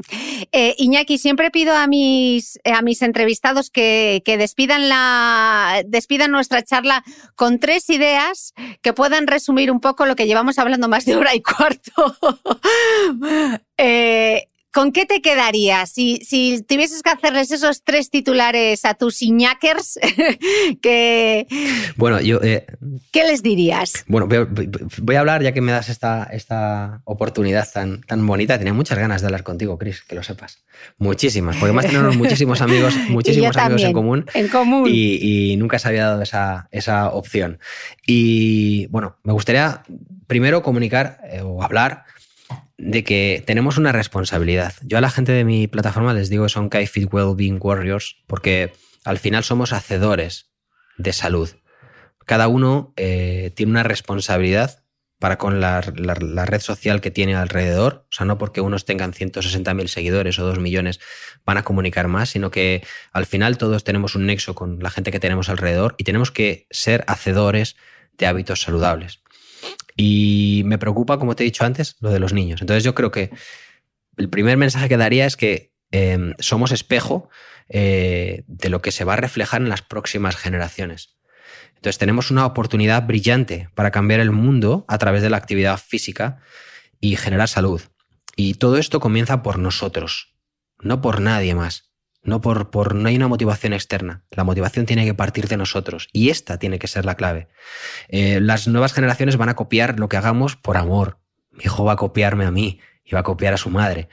Eh, Iñaki, siempre pido a mis, eh, a mis entrevistados que, despidan, la, despidan nuestra charla con tres ideas que puedan resumir un poco lo que llevamos hablando más de hora y cuarto. eh, ¿Con qué te quedarías si, si tuvieses que hacerles esos tres titulares a tus iñakers? que, bueno, yo... Eh, ¿Qué les dirías? Bueno, voy, a hablar ya que me das esta, esta oportunidad tan, tan bonita. Tenía muchas ganas de hablar contigo, Chris, que lo sepas. Muchísimas, porque además tenemos muchísimos amigos, muchísimos amigos en común. En común. Y, nunca se había dado esa, esa opción. Y bueno, me gustaría primero comunicar eh, o hablar de que tenemos una responsabilidad. Yo a la gente de mi plataforma les digo que son Kai Fit Being Warriors porque al final somos hacedores de salud. Cada uno eh, tiene una responsabilidad para con la, red social que tiene alrededor. O sea, no porque unos tengan 160.000 seguidores o 2 millones van a comunicar más, sino que al final todos tenemos un nexo con la gente que tenemos alrededor y tenemos que ser hacedores de hábitos saludables. Y me preocupa, como te he dicho antes, lo de los niños. Entonces yo creo que el primer mensaje que daría es que em, somos espejo eh, de lo que se va a reflejar en las próximas generaciones. Entonces tenemos una oportunidad brillante para cambiar el mundo a través de la actividad física y generar salud. Y todo esto comienza por nosotros, no por nadie más. No, por, por, no hay una motivación externa. La motivación tiene que partir de nosotros. Y esta tiene que ser la clave. Eh, las nuevas generaciones van a copiar lo que hagamos por amor. Mi hijo va a copiarme a mí y va a copiar a su madre.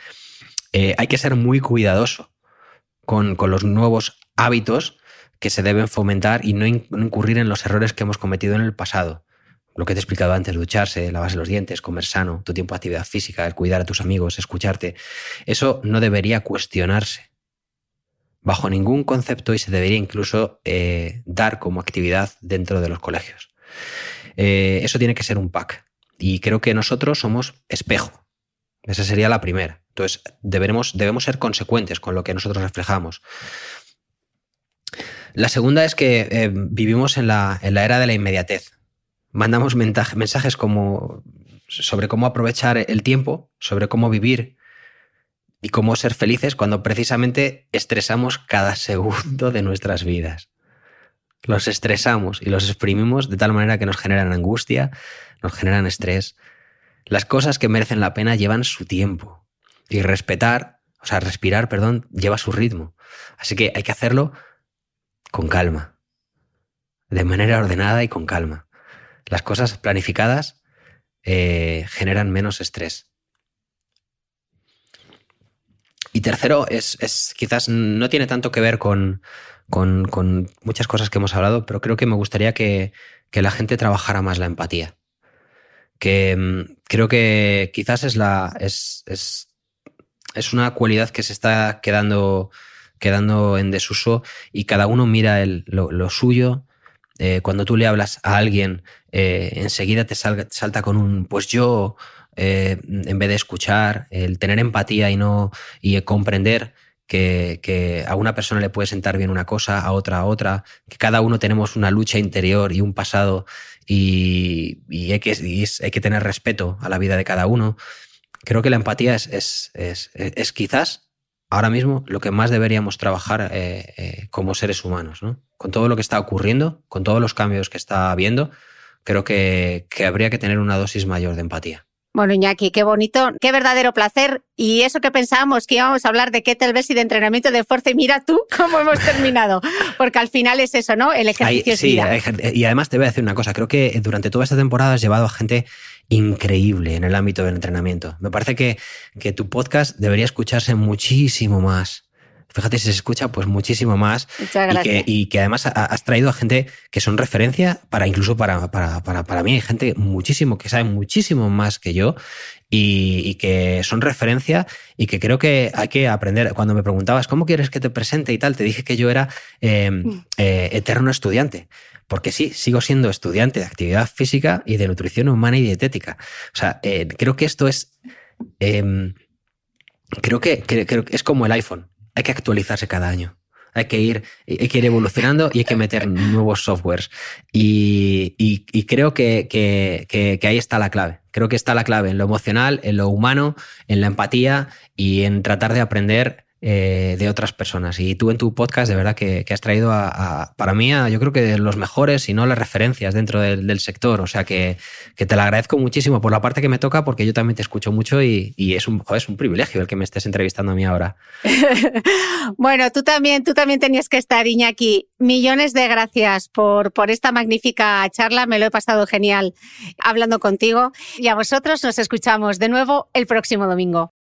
Eh, hay que ser muy cuidadoso con, con, los nuevos hábitos que se deben fomentar y no, incurrir en los errores que hemos cometido en el pasado. Lo que te he explicado antes, ducharse, lavarse los dientes, comer sano, tu tiempo de actividad física, el cuidar a tus amigos, escucharte. Eso no debería cuestionarse bajo ningún concepto y se debería incluso eh, dar como actividad dentro de los colegios. Eh, eso tiene que ser un pack. Y creo que nosotros somos espejo. Esa sería la primera. Entonces, debemos ser consecuentes con lo que nosotros reflejamos. La segunda es que eh, vivimos en la, en la, era de la inmediatez. Mandamos mensajes como sobre cómo aprovechar el tiempo, sobre cómo vivir y cómo ser felices cuando precisamente estresamos cada segundo de nuestras vidas. Los estresamos y los exprimimos de tal manera que nos generan angustia, nos generan estrés. Las cosas que merecen la pena llevan su tiempo y respetar, o sea, respirar, perdón, lleva su ritmo. Así que hay que hacerlo con calma, de manera ordenada y con calma. Las cosas planificadas eh, generan menos estrés. Y tercero, es, quizás no tiene tanto que ver con, con, muchas cosas que hemos hablado, pero creo que me gustaría que, la gente trabajara más la empatía. Que mm, creo que quizás es la. Es, es, es, una cualidad que se está quedando, quedando en desuso y cada uno mira el, lo, suyo. Eh, cuando tú le hablas a alguien, eh, enseguida te salta con un pues yo, eh, en vez de escuchar, el tener empatía y no y comprender que, a una persona le puede sentar bien una cosa, a otra a otra, que cada uno tenemos una lucha interior y un pasado y, hay, que, hay, que, tener respeto a la vida de cada uno. Creo que la empatía es, es, es, quizás ahora mismo lo que más deberíamos trabajar eh, eh, como seres humanos. ¿no? Con todo lo que está ocurriendo, con todos los cambios que está habiendo, creo que, que habría que tener una dosis mayor de empatía. Bueno, Iñaki, qué bonito, qué verdadero placer. Y eso que pensábamos que íbamos a hablar de kettlebells y de entrenamiento de fuerza, y mira tú cómo hemos terminado. Porque al final es eso, ¿no? El ejercicio es sí, y además te voy a decir una cosa. Creo que durante toda esta temporada has llevado a gente increíble en el ámbito del entrenamiento. Me parece que, que tu podcast debería escucharse muchísimo más fíjate si se escucha pues muchísimo más y que, y que, además has traído a gente que son referencia para incluso para, para, para, para mí hay gente muchísimo que sabe muchísimo más que yo y, que son referencia y que creo que hay que aprender. Cuando me preguntabas cómo quieres que te presente y tal, te dije que yo era em, mm. eh, eterno estudiante. Porque sí, sigo siendo estudiante de actividad física y de nutrición humana y dietética. O sea, eh, creo que esto es... Em, creo que, creo que es como el iPhone hay que actualizarse cada año. Hay que ir, hay que ir evolucionando y hay que meter nuevos softwares. Y, creo que, que, ahí está la clave. Creo que está la clave en lo emocional, en lo humano, en la empatía y en tratar de aprender eh, de otras personas. Y tú en tu podcast, de verdad que, has traído a, para mí, yo creo que los mejores y no las referencias dentro del, sector. O sea que, te lo agradezco muchísimo por la parte que me toca, porque yo también te escucho mucho y, es, un, es un privilegio el que me estés entrevistando a mí ahora. bueno, tú también, tú también tenías que estar, Iñaki. Millones de gracias por esta magnífica charla. Me lo he pasado genial hablando contigo. Y a vosotros nos escuchamos de nuevo el próximo domingo.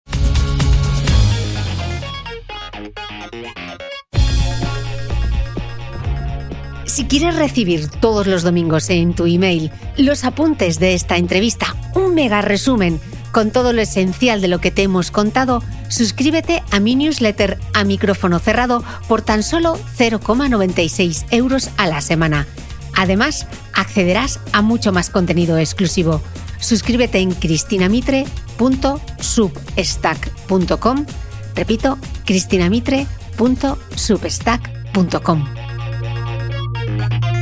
Si quieres recibir todos los domingos en tu email los apuntes de esta entrevista, un mega resumen con todo lo esencial de lo que te hemos contado, suscríbete a mi newsletter a micrófono cerrado por tan solo 0,96 euros a la semana. Además, accederás a mucho más contenido exclusivo. Suscríbete en cristinamitre.substack.com. Repito, cristinamitre.substack.com. Thank you.